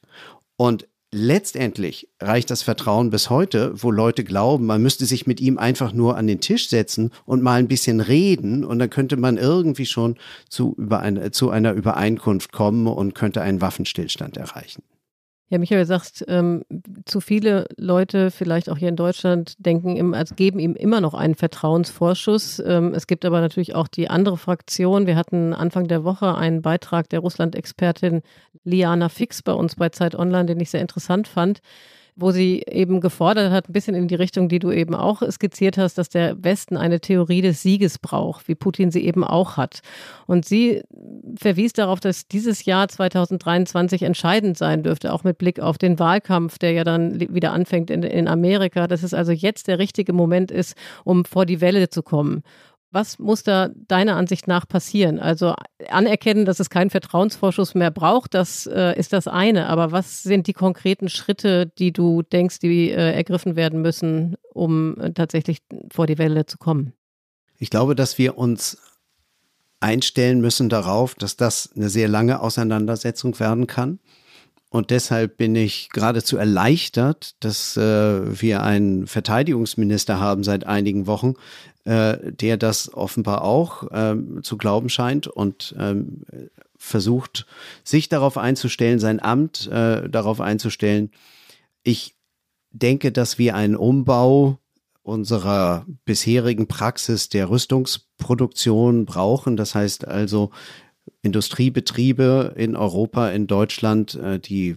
Und letztendlich reicht das Vertrauen bis heute, wo Leute glauben, man müsste sich mit ihm einfach nur an den Tisch setzen und mal ein bisschen reden und dann könnte man irgendwie schon zu, über eine, zu einer Übereinkunft kommen und könnte einen Waffenstillstand erreichen. Ja, Michael sagt, ähm, zu viele Leute, vielleicht auch hier in Deutschland, denken, im, also geben ihm immer noch einen Vertrauensvorschuss. Ähm, es gibt aber natürlich auch die andere Fraktion. Wir hatten Anfang der Woche einen Beitrag der Russland-Expertin Liana Fix bei uns bei Zeit Online, den ich sehr interessant fand wo sie eben gefordert hat, ein bisschen in die Richtung, die du eben auch skizziert hast, dass der Westen eine Theorie des Sieges braucht, wie Putin sie eben auch hat. Und sie verwies darauf, dass dieses Jahr 2023 entscheidend sein dürfte, auch mit Blick auf den Wahlkampf, der ja dann wieder anfängt in, in Amerika, dass es also jetzt der richtige Moment ist, um vor die Welle zu kommen. Was muss da deiner Ansicht nach passieren? Also anerkennen, dass es keinen Vertrauensvorschuss mehr braucht, das äh, ist das eine. Aber was sind die konkreten Schritte, die du denkst, die äh, ergriffen werden müssen, um äh, tatsächlich vor die Welle zu kommen? Ich glaube, dass wir uns einstellen müssen darauf, dass das eine sehr lange Auseinandersetzung werden kann. Und deshalb bin ich geradezu erleichtert, dass äh, wir einen Verteidigungsminister haben seit einigen Wochen, äh, der das offenbar auch ähm, zu glauben scheint und ähm, versucht, sich darauf einzustellen, sein Amt äh, darauf einzustellen. Ich denke, dass wir einen Umbau unserer bisherigen Praxis der Rüstungsproduktion brauchen. Das heißt also, Industriebetriebe in Europa, in Deutschland, äh, die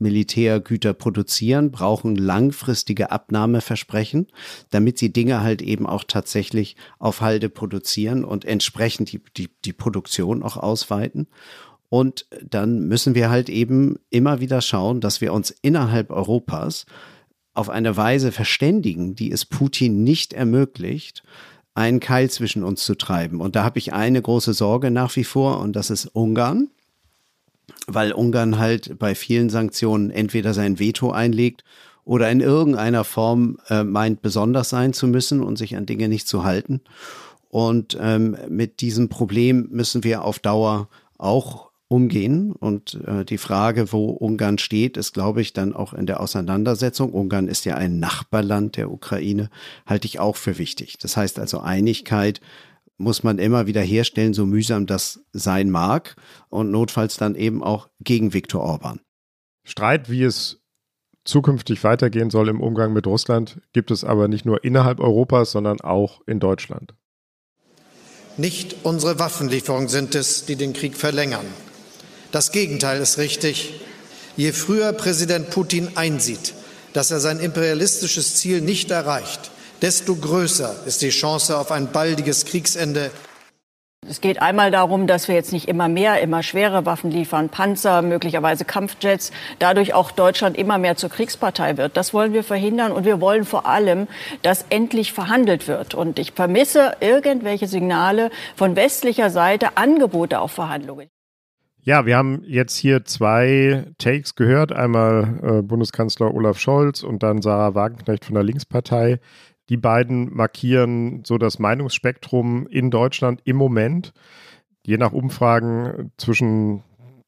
Militärgüter produzieren, brauchen langfristige Abnahmeversprechen, damit sie Dinge halt eben auch tatsächlich auf Halde produzieren und entsprechend die, die, die Produktion auch ausweiten. Und dann müssen wir halt eben immer wieder schauen, dass wir uns innerhalb Europas auf eine Weise verständigen, die es Putin nicht ermöglicht, einen Keil zwischen uns zu treiben. Und da habe ich eine große Sorge nach wie vor, und das ist Ungarn weil Ungarn halt bei vielen Sanktionen entweder sein Veto einlegt oder in irgendeiner Form äh, meint, besonders sein zu müssen und sich an Dinge nicht zu halten. Und ähm, mit diesem Problem müssen wir auf Dauer auch umgehen. Und äh, die Frage, wo Ungarn steht, ist, glaube ich, dann auch in der Auseinandersetzung. Ungarn ist ja ein Nachbarland der Ukraine, halte ich auch für wichtig. Das heißt also Einigkeit muss man immer wieder herstellen, so mühsam das sein mag und notfalls dann eben auch gegen Viktor Orban. Streit, wie es zukünftig weitergehen soll im Umgang mit Russland, gibt es aber nicht nur innerhalb Europas, sondern auch in Deutschland. Nicht unsere Waffenlieferungen sind es, die den Krieg verlängern. Das Gegenteil ist richtig. Je früher Präsident Putin einsieht, dass er sein imperialistisches Ziel nicht erreicht, desto größer ist die Chance auf ein baldiges Kriegsende. Es geht einmal darum, dass wir jetzt nicht immer mehr, immer schwere Waffen liefern, Panzer, möglicherweise Kampfjets, dadurch auch Deutschland immer mehr zur Kriegspartei wird. Das wollen wir verhindern und wir wollen vor allem, dass endlich verhandelt wird. Und ich vermisse irgendwelche Signale von westlicher Seite, Angebote auf Verhandlungen. Ja, wir haben jetzt hier zwei Takes gehört. Einmal äh, Bundeskanzler Olaf Scholz und dann Sarah Wagenknecht von der Linkspartei. Die beiden markieren so das Meinungsspektrum in Deutschland im Moment. Je nach Umfragen zwischen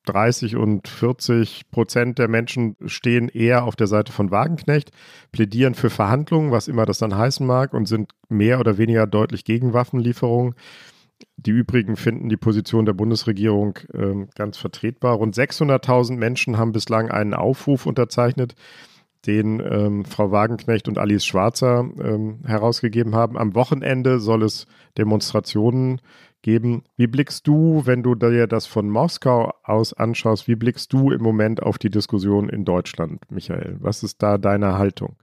30 und 40 Prozent der Menschen stehen eher auf der Seite von Wagenknecht, plädieren für Verhandlungen, was immer das dann heißen mag, und sind mehr oder weniger deutlich gegen Waffenlieferungen. Die übrigen finden die Position der Bundesregierung äh, ganz vertretbar. Rund 600.000 Menschen haben bislang einen Aufruf unterzeichnet, den ähm, Frau Wagenknecht und Alice Schwarzer ähm, herausgegeben haben. Am Wochenende soll es Demonstrationen geben. Wie blickst du, wenn du dir das von Moskau aus anschaust, wie blickst du im Moment auf die Diskussion in Deutschland, Michael? Was ist da deine Haltung?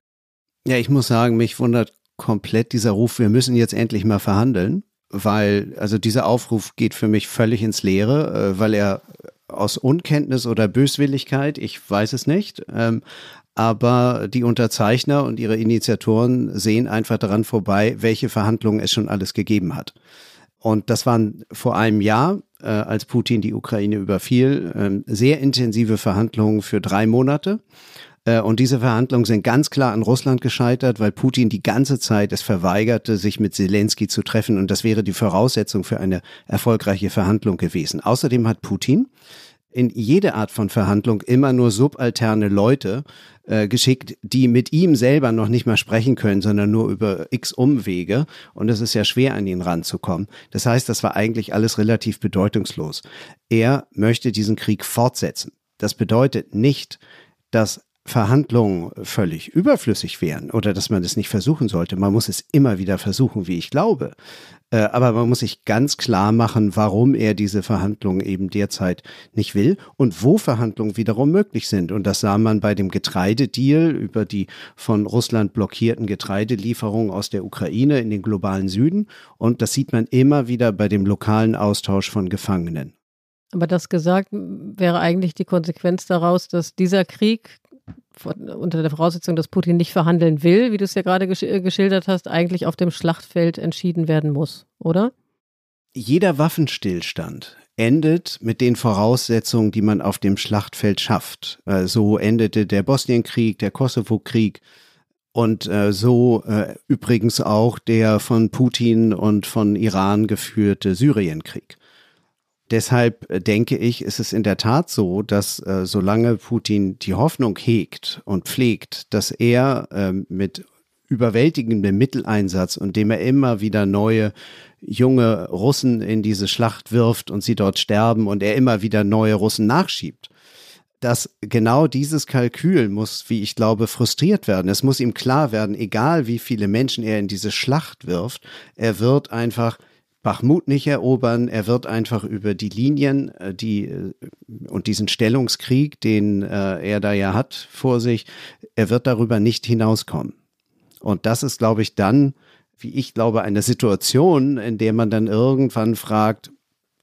Ja, ich muss sagen, mich wundert komplett dieser Ruf, wir müssen jetzt endlich mal verhandeln, weil also dieser Aufruf geht für mich völlig ins Leere, äh, weil er aus Unkenntnis oder Böswilligkeit, ich weiß es nicht, ähm, aber die Unterzeichner und ihre Initiatoren sehen einfach daran vorbei, welche Verhandlungen es schon alles gegeben hat. Und das waren vor einem Jahr, äh, als Putin die Ukraine überfiel, äh, sehr intensive Verhandlungen für drei Monate. Äh, und diese Verhandlungen sind ganz klar an Russland gescheitert, weil Putin die ganze Zeit es verweigerte, sich mit Zelensky zu treffen. Und das wäre die Voraussetzung für eine erfolgreiche Verhandlung gewesen. Außerdem hat Putin in jede Art von Verhandlung immer nur subalterne Leute äh, geschickt, die mit ihm selber noch nicht mal sprechen können, sondern nur über x Umwege. Und es ist ja schwer, an ihn ranzukommen. Das heißt, das war eigentlich alles relativ bedeutungslos. Er möchte diesen Krieg fortsetzen. Das bedeutet nicht, dass Verhandlungen völlig überflüssig wären oder dass man es nicht versuchen sollte. Man muss es immer wieder versuchen, wie ich glaube. Äh, aber man muss sich ganz klar machen, warum er diese Verhandlungen eben derzeit nicht will und wo Verhandlungen wiederum möglich sind. Und das sah man bei dem Getreidedeal über die von Russland blockierten Getreidelieferungen aus der Ukraine in den globalen Süden. Und das sieht man immer wieder bei dem lokalen Austausch von Gefangenen. Aber das gesagt wäre eigentlich die Konsequenz daraus, dass dieser Krieg unter der Voraussetzung, dass Putin nicht verhandeln will, wie du es ja gerade gesch äh, geschildert hast, eigentlich auf dem Schlachtfeld entschieden werden muss, oder? Jeder Waffenstillstand endet mit den Voraussetzungen, die man auf dem Schlachtfeld schafft. Äh, so endete der Bosnienkrieg, der Kosovo-Krieg und äh, so übrigens auch der von Putin und von Iran geführte Syrienkrieg. Deshalb äh, denke ich, ist es in der Tat so, dass äh, solange Putin die Hoffnung hegt und pflegt, dass er äh, mit überwältigendem Mitteleinsatz und dem er immer wieder neue junge Russen in diese Schlacht wirft und sie dort sterben und er immer wieder neue Russen nachschiebt, dass genau dieses Kalkül muss, wie ich glaube, frustriert werden. Es muss ihm klar werden, egal wie viele Menschen er in diese Schlacht wirft, er wird einfach Bachmut nicht erobern. Er wird einfach über die Linien, äh, die äh, und diesen Stellungskrieg, den äh, er da ja hat vor sich, er wird darüber nicht hinauskommen. Und das ist, glaube ich, dann, wie ich glaube, eine Situation, in der man dann irgendwann fragt,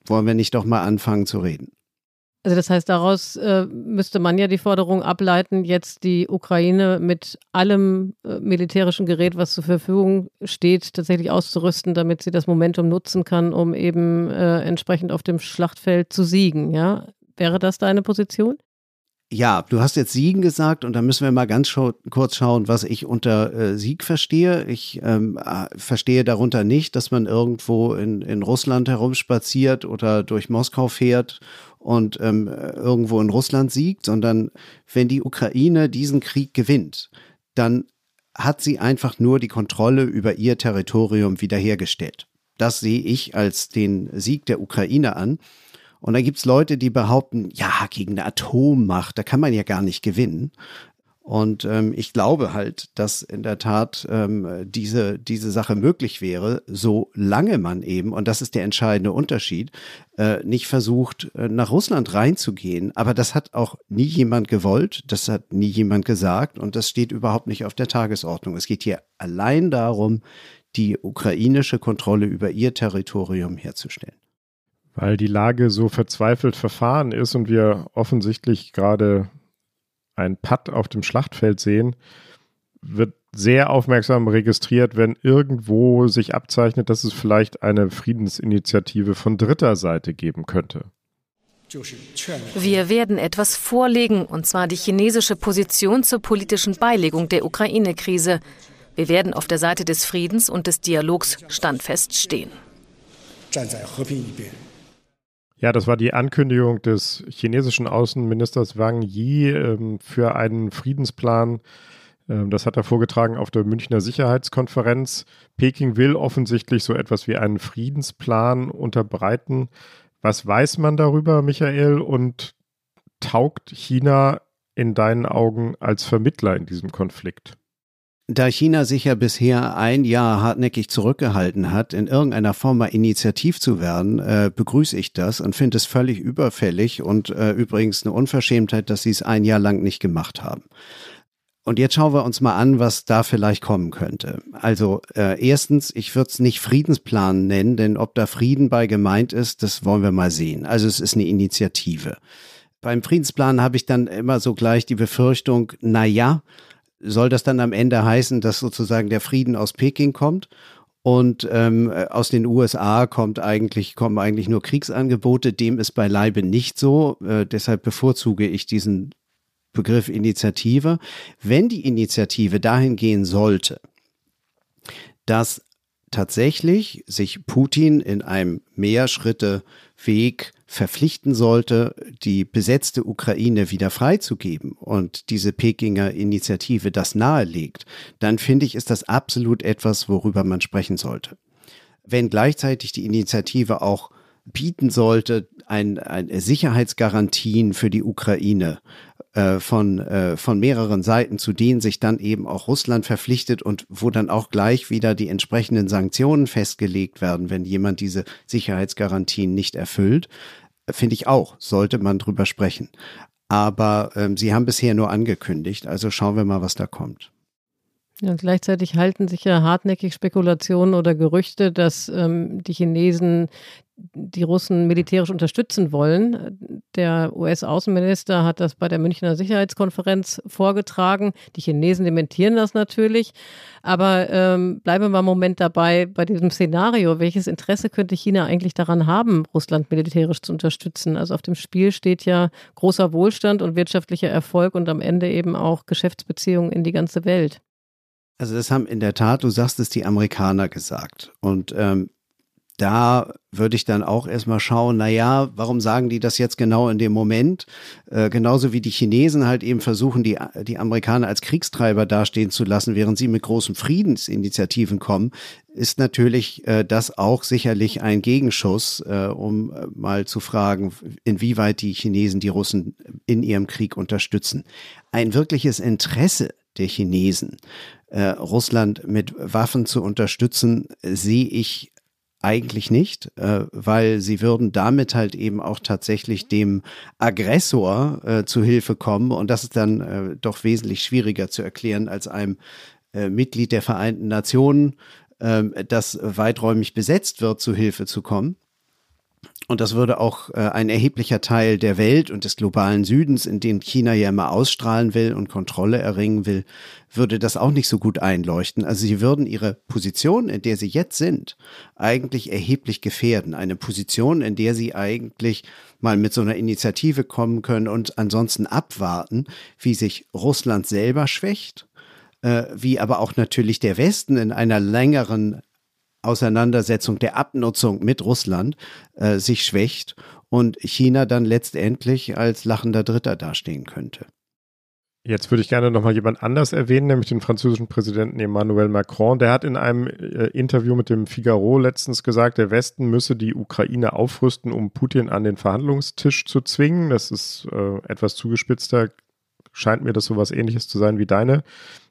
wollen wir nicht doch mal anfangen zu reden? Also das heißt, daraus äh, müsste man ja die Forderung ableiten, jetzt die Ukraine mit allem äh, militärischen Gerät, was zur Verfügung steht, tatsächlich auszurüsten, damit sie das Momentum nutzen kann, um eben äh, entsprechend auf dem Schlachtfeld zu siegen. Ja, wäre das deine Position? Ja, du hast jetzt Siegen gesagt und da müssen wir mal ganz schau kurz schauen, was ich unter äh, Sieg verstehe. Ich ähm, äh, verstehe darunter nicht, dass man irgendwo in, in Russland herumspaziert oder durch Moskau fährt und ähm, irgendwo in Russland siegt, sondern wenn die Ukraine diesen Krieg gewinnt, dann hat sie einfach nur die Kontrolle über ihr Territorium wiederhergestellt. Das sehe ich als den Sieg der Ukraine an. Und da gibt's Leute, die behaupten, ja, gegen eine Atommacht, da kann man ja gar nicht gewinnen. Und ähm, ich glaube halt, dass in der Tat ähm, diese, diese Sache möglich wäre, solange man eben, und das ist der entscheidende Unterschied, äh, nicht versucht, äh, nach Russland reinzugehen. Aber das hat auch nie jemand gewollt, das hat nie jemand gesagt und das steht überhaupt nicht auf der Tagesordnung. Es geht hier allein darum, die ukrainische Kontrolle über ihr Territorium herzustellen. Weil die Lage so verzweifelt verfahren ist und wir offensichtlich gerade ein Putt auf dem Schlachtfeld sehen, wird sehr aufmerksam registriert, wenn irgendwo sich abzeichnet, dass es vielleicht eine Friedensinitiative von dritter Seite geben könnte. Wir werden etwas vorlegen, und zwar die chinesische Position zur politischen Beilegung der Ukraine-Krise. Wir werden auf der Seite des Friedens und des Dialogs standfest stehen. Ja, das war die Ankündigung des chinesischen Außenministers Wang Yi ähm, für einen Friedensplan. Ähm, das hat er vorgetragen auf der Münchner Sicherheitskonferenz. Peking will offensichtlich so etwas wie einen Friedensplan unterbreiten. Was weiß man darüber, Michael? Und taugt China in deinen Augen als Vermittler in diesem Konflikt? Da China sich ja bisher ein Jahr hartnäckig zurückgehalten hat, in irgendeiner Form mal initiativ zu werden, äh, begrüße ich das und finde es völlig überfällig und äh, übrigens eine Unverschämtheit, dass sie es ein Jahr lang nicht gemacht haben. Und jetzt schauen wir uns mal an, was da vielleicht kommen könnte. Also äh, erstens, ich würde es nicht Friedensplan nennen, denn ob da Frieden bei gemeint ist, das wollen wir mal sehen. Also es ist eine Initiative. Beim Friedensplan habe ich dann immer so gleich die Befürchtung, na ja, soll das dann am Ende heißen, dass sozusagen der Frieden aus Peking kommt und ähm, aus den USA kommt eigentlich, kommen eigentlich nur Kriegsangebote. Dem ist beileibe nicht so. Äh, deshalb bevorzuge ich diesen Begriff Initiative. Wenn die Initiative dahin gehen sollte, dass tatsächlich sich Putin in einem Mehrschritte-Weg verpflichten sollte, die besetzte Ukraine wieder freizugeben und diese Pekinger Initiative das nahelegt, dann finde ich, ist das absolut etwas, worüber man sprechen sollte. Wenn gleichzeitig die Initiative auch bieten sollte, ein, ein Sicherheitsgarantien für die Ukraine äh, von, äh, von mehreren Seiten, zu denen sich dann eben auch Russland verpflichtet und wo dann auch gleich wieder die entsprechenden Sanktionen festgelegt werden, wenn jemand diese Sicherheitsgarantien nicht erfüllt, finde ich auch, sollte man drüber sprechen. Aber ähm, sie haben bisher nur angekündigt, also schauen wir mal, was da kommt. Ja, gleichzeitig halten sich ja hartnäckig Spekulationen oder Gerüchte, dass ähm, die Chinesen die Russen militärisch unterstützen wollen. Der US-Außenminister hat das bei der Münchner Sicherheitskonferenz vorgetragen. Die Chinesen dementieren das natürlich. Aber ähm, bleiben wir mal einen Moment dabei bei diesem Szenario. Welches Interesse könnte China eigentlich daran haben, Russland militärisch zu unterstützen? Also auf dem Spiel steht ja großer Wohlstand und wirtschaftlicher Erfolg und am Ende eben auch Geschäftsbeziehungen in die ganze Welt. Also das haben in der Tat, du sagst es, die Amerikaner gesagt. Und ähm, da würde ich dann auch erstmal schauen, na ja, warum sagen die das jetzt genau in dem Moment? Äh, genauso wie die Chinesen halt eben versuchen, die, die Amerikaner als Kriegstreiber dastehen zu lassen, während sie mit großen Friedensinitiativen kommen, ist natürlich äh, das auch sicherlich ein Gegenschuss, äh, um äh, mal zu fragen, inwieweit die Chinesen die Russen in ihrem Krieg unterstützen. Ein wirkliches Interesse der Chinesen, äh, Russland mit Waffen zu unterstützen, sehe ich eigentlich nicht, äh, weil sie würden damit halt eben auch tatsächlich dem Aggressor äh, zu Hilfe kommen und das ist dann äh, doch wesentlich schwieriger zu erklären als einem Mitglied der Vereinten Nationen, ähm, das weiträumig besetzt wird, zu Hilfe zu kommen. Und das würde auch äh, ein erheblicher Teil der Welt und des globalen Südens, in dem China ja immer ausstrahlen will und Kontrolle erringen will, würde das auch nicht so gut einleuchten. Also sie würden ihre Position, in der sie jetzt sind, eigentlich erheblich gefährden. Eine Position, in der sie eigentlich mal mit so einer Initiative kommen können und ansonsten abwarten, wie sich Russland selber schwächt, äh, wie aber auch natürlich der Westen in einer längeren Auseinandersetzung der Abnutzung mit Russland äh, sich schwächt und China dann letztendlich als lachender Dritter dastehen könnte. Jetzt würde ich gerne nochmal jemand anders erwähnen, nämlich den französischen Präsidenten Emmanuel Macron. Der hat in einem äh, Interview mit dem Figaro letztens gesagt, der Westen müsse die Ukraine aufrüsten, um Putin an den Verhandlungstisch zu zwingen. Das ist äh, etwas zugespitzter, scheint mir das so was ähnliches zu sein wie deine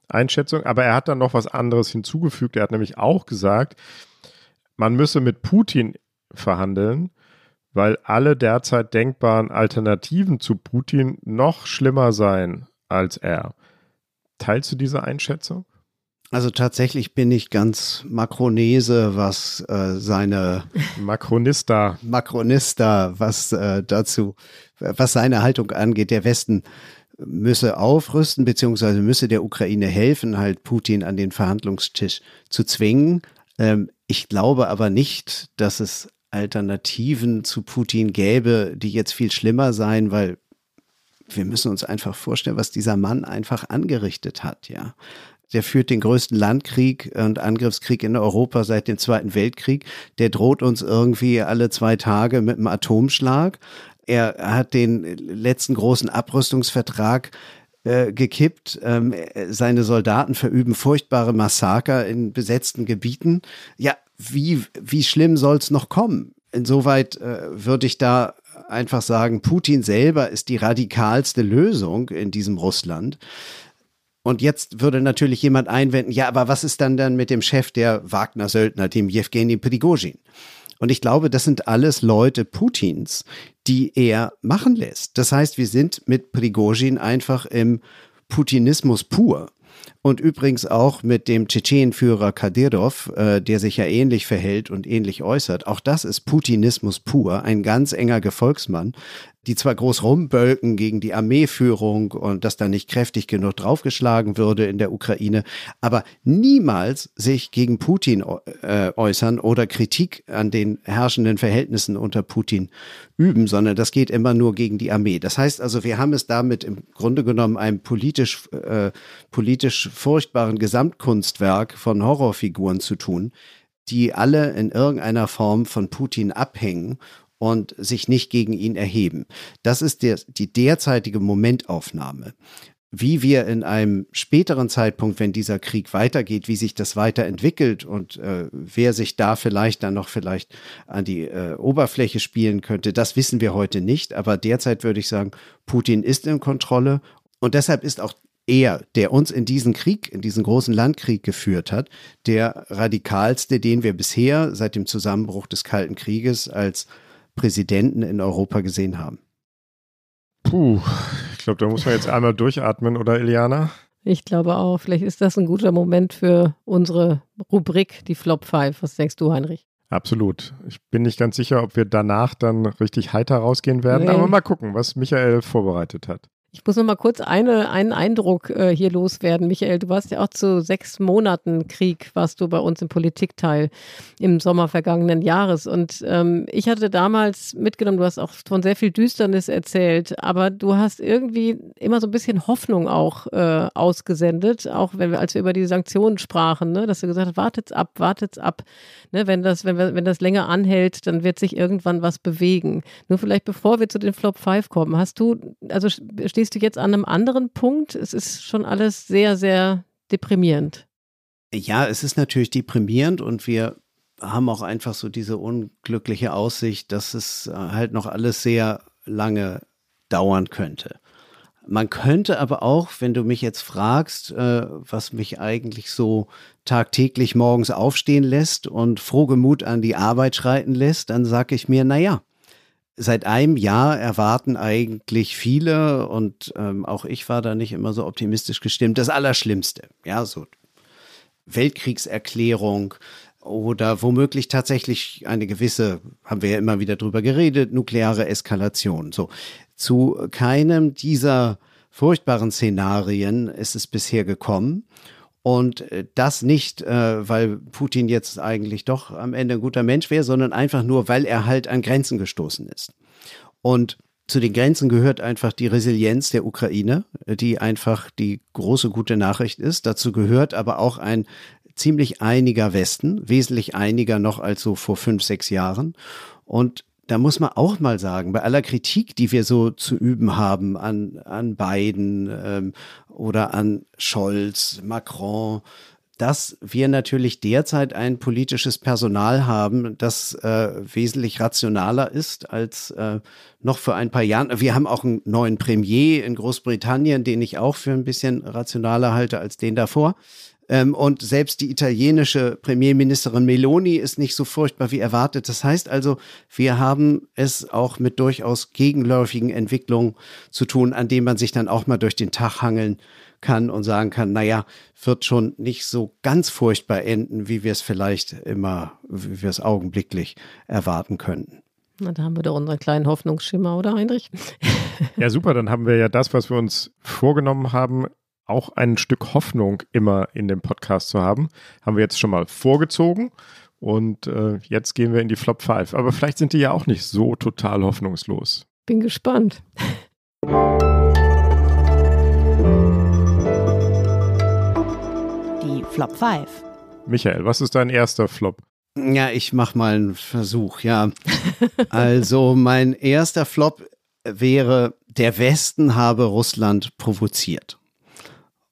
Einschätzung. Aber er hat dann noch was anderes hinzugefügt. Er hat nämlich auch gesagt, man müsse mit Putin verhandeln, weil alle derzeit denkbaren Alternativen zu Putin noch schlimmer seien als er. Teilst du diese Einschätzung? Also tatsächlich bin ich ganz Makronese, was äh, seine Makronista, Makronista, was äh, dazu, was seine Haltung angeht. Der Westen müsse aufrüsten, beziehungsweise müsse der Ukraine helfen, halt Putin an den Verhandlungstisch zu zwingen. Ähm, ich glaube aber nicht, dass es Alternativen zu Putin gäbe, die jetzt viel schlimmer seien, weil wir müssen uns einfach vorstellen, was dieser Mann einfach angerichtet hat, ja. Der führt den größten Landkrieg und Angriffskrieg in Europa seit dem Zweiten Weltkrieg. Der droht uns irgendwie alle zwei Tage mit einem Atomschlag. Er hat den letzten großen Abrüstungsvertrag äh, gekippt. Ähm, seine Soldaten verüben furchtbare Massaker in besetzten Gebieten. Ja, wie, wie schlimm soll es noch kommen? Insoweit äh, würde ich da einfach sagen, Putin selber ist die radikalste Lösung in diesem Russland. Und jetzt würde natürlich jemand einwenden, ja, aber was ist dann dann mit dem Chef der Wagner-Söldner, dem Jewgeni Prigozhin? Und ich glaube, das sind alles Leute Putins, die er machen lässt. Das heißt, wir sind mit Prigozhin einfach im Putinismus pur. Und übrigens auch mit dem Tschetschenenführer Kadyrov, äh, der sich ja ähnlich verhält und ähnlich äußert. Auch das ist Putinismus pur, ein ganz enger Gefolgsmann, die zwar groß rumbölken gegen die Armeeführung und dass da nicht kräftig genug draufgeschlagen würde in der Ukraine, aber niemals sich gegen Putin äh, äußern oder Kritik an den herrschenden Verhältnissen unter Putin üben, sondern das geht immer nur gegen die Armee. Das heißt also, wir haben es damit im Grunde genommen einem politisch, äh, politisch furchtbaren Gesamtkunstwerk von Horrorfiguren zu tun, die alle in irgendeiner Form von Putin abhängen und sich nicht gegen ihn erheben. Das ist der, die derzeitige Momentaufnahme. Wie wir in einem späteren Zeitpunkt, wenn dieser Krieg weitergeht, wie sich das weiterentwickelt und äh, wer sich da vielleicht dann noch vielleicht an die äh, Oberfläche spielen könnte, das wissen wir heute nicht. Aber derzeit würde ich sagen, Putin ist in Kontrolle und deshalb ist auch er, der uns in diesen Krieg, in diesen großen Landkrieg geführt hat, der radikalste, den wir bisher seit dem Zusammenbruch des Kalten Krieges als Präsidenten in Europa gesehen haben. Puh, ich glaube, da muss man jetzt einmal durchatmen, oder Iliana? Ich glaube auch. Vielleicht ist das ein guter Moment für unsere Rubrik, die Flop 5. Was denkst du, Heinrich? Absolut. Ich bin nicht ganz sicher, ob wir danach dann richtig heiter rausgehen werden, nee. aber mal gucken, was Michael vorbereitet hat. Ich muss noch mal kurz eine, einen Eindruck äh, hier loswerden. Michael, du warst ja auch zu sechs Monaten Krieg, warst du bei uns im Politikteil im Sommer vergangenen Jahres. Und ähm, ich hatte damals mitgenommen, du hast auch von sehr viel Düsternis erzählt, aber du hast irgendwie immer so ein bisschen Hoffnung auch äh, ausgesendet, auch wenn wir, als wir über die Sanktionen sprachen, ne, dass du gesagt hast, wartet's ab, wartet's ab. Ne, wenn, das, wenn, wir, wenn das länger anhält, dann wird sich irgendwann was bewegen. Nur vielleicht bevor wir zu den Flop 5 kommen, hast du, also stehst stehst du jetzt an einem anderen Punkt? Es ist schon alles sehr, sehr deprimierend. Ja, es ist natürlich deprimierend und wir haben auch einfach so diese unglückliche Aussicht, dass es äh, halt noch alles sehr lange dauern könnte. Man könnte aber auch, wenn du mich jetzt fragst, äh, was mich eigentlich so tagtäglich morgens aufstehen lässt und frohgemut an die Arbeit schreiten lässt, dann sage ich mir, na ja, Seit einem Jahr erwarten eigentlich viele und ähm, auch ich war da nicht immer so optimistisch gestimmt. Das Allerschlimmste, ja, so Weltkriegserklärung oder womöglich tatsächlich eine gewisse, haben wir ja immer wieder drüber geredet, nukleare Eskalation. So zu keinem dieser furchtbaren Szenarien ist es bisher gekommen. Und äh, das nicht, äh, weil Putin jetzt eigentlich doch am Ende ein guter Mensch wäre, sondern einfach nur, weil er halt an Grenzen gestoßen ist. Und zu den Grenzen gehört einfach die Resilienz der Ukraine, die einfach die große gute Nachricht ist. Dazu gehört aber auch ein ziemlich einiger Westen, wesentlich einiger noch als so vor fünf, sechs Jahren. Und da muss man auch mal sagen, bei aller Kritik, die wir so zu üben haben an, an Biden ähm, oder an Scholz, Macron, dass wir natürlich derzeit ein politisches Personal haben, das äh, wesentlich rationaler ist als äh, noch vor ein paar Jahren. Wir haben auch einen neuen Premier in Großbritannien, den ich auch für ein bisschen rationaler halte als den davor. Ähm, und selbst die italienische Premierministerin Meloni ist nicht so furchtbar wie erwartet. Das heißt also, wir haben es auch mit durchaus gegenläufigen Entwicklungen zu tun, an denen man sich dann auch mal durch den Tag hangeln kann und sagen kann, naja, wird schon nicht so ganz furchtbar enden, wie wir es vielleicht immer, wie wir es augenblicklich erwarten könnten. Na, da haben wir doch unseren kleinen Hoffnungsschimmer, oder Heinrich? Ja, super, dann haben wir ja das, was wir uns vorgenommen haben, auch ein Stück Hoffnung immer in dem Podcast zu haben, haben wir jetzt schon mal vorgezogen. Und äh, jetzt gehen wir in die Flop 5. Aber vielleicht sind die ja auch nicht so total hoffnungslos. Bin gespannt. Die Flop 5. Michael, was ist dein erster Flop? Ja, ich mache mal einen Versuch, ja. also mein erster Flop wäre, der Westen habe Russland provoziert.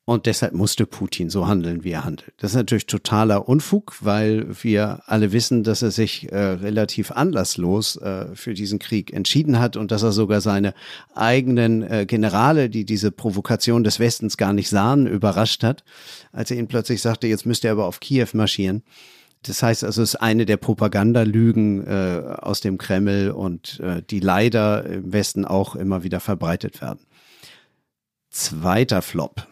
Und deshalb musste Putin so handeln, wie er handelt. Das ist natürlich totaler Unfug, weil wir alle wissen, dass er sich äh, relativ anlasslos äh, für diesen Krieg entschieden hat und dass er sogar seine eigenen äh, Generale, die diese Provokation des Westens gar nicht sahen, überrascht hat, als er ihnen plötzlich sagte, jetzt müsst ihr aber auf Kiew marschieren. Das heißt also, es ist eine der Propagandalügen äh, aus dem Kreml und äh, die leider im Westen auch immer wieder verbreitet werden. Zweiter Flop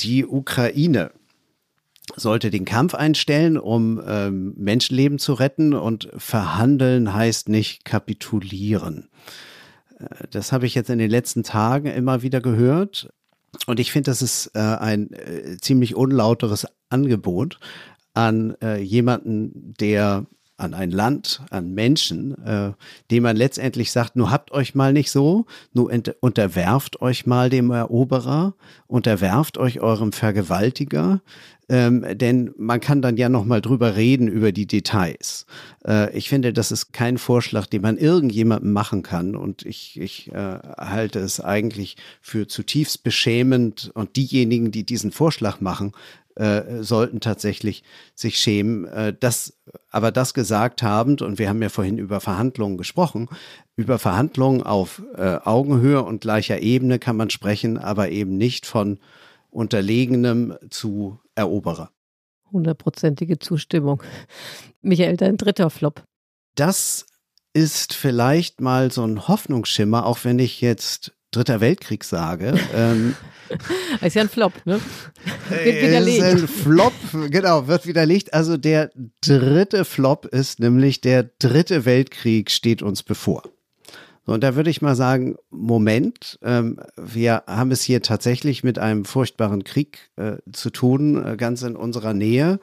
die Ukraine sollte den Kampf einstellen, um ähm, Menschenleben zu retten und verhandeln heißt nicht kapitulieren. Äh, das habe ich jetzt in den letzten Tagen immer wieder gehört und ich finde, das ist äh, ein äh, ziemlich unlauteres Angebot an äh, jemanden, der an ein Land, an Menschen, äh, dem man letztendlich sagt, nur habt euch mal nicht so, nur unterwerft euch mal dem Eroberer, unterwerft euch eurem Vergewaltiger, ähm, denn man kann dann ja noch mal drüber reden über die Details. Äh, ich finde, das ist kein Vorschlag, den man irgendjemandem machen kann. Und ich, ich äh, halte es eigentlich für zutiefst beschämend. Und diejenigen, die diesen Vorschlag machen, äh, sollten tatsächlich sich schämen. Äh, das, aber das gesagt habend, und wir haben ja vorhin über Verhandlungen gesprochen, über Verhandlungen auf äh, Augenhöhe und gleicher Ebene kann man sprechen, aber eben nicht von Unterlegenem zu Eroberer. Hundertprozentige Zustimmung. Michael, dein dritter Flop. Das ist vielleicht mal so ein Hoffnungsschimmer, auch wenn ich jetzt Dritter Weltkrieg sage. Ähm, ist ja ein Flop, ne? Wird widerlegt. Ist ein Flop, genau, wird widerlegt. Also der dritte Flop ist nämlich der dritte Weltkrieg steht uns bevor. Und da würde ich mal sagen, Moment, ähm, wir haben es hier tatsächlich mit einem furchtbaren Krieg äh, zu tun, äh, ganz in unserer Nähe.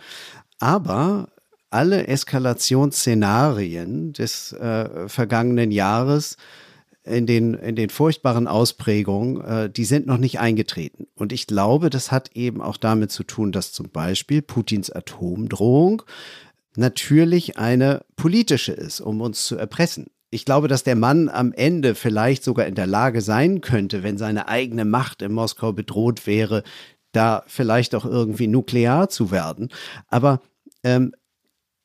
Aber alle Eskalationsszenarien des äh, vergangenen Jahres in den, in den furchtbaren Ausprägungen, äh, die sind noch nicht eingetreten. Und ich glaube, das hat eben auch damit zu tun, dass zum Beispiel Putins Atomdrohung natürlich eine politische ist, um uns zu erpressen. Ich glaube, dass der Mann am Ende vielleicht sogar in der Lage sein könnte, wenn seine eigene Macht in Moskau bedroht wäre, da vielleicht auch irgendwie nuklear zu werden. Aber ähm,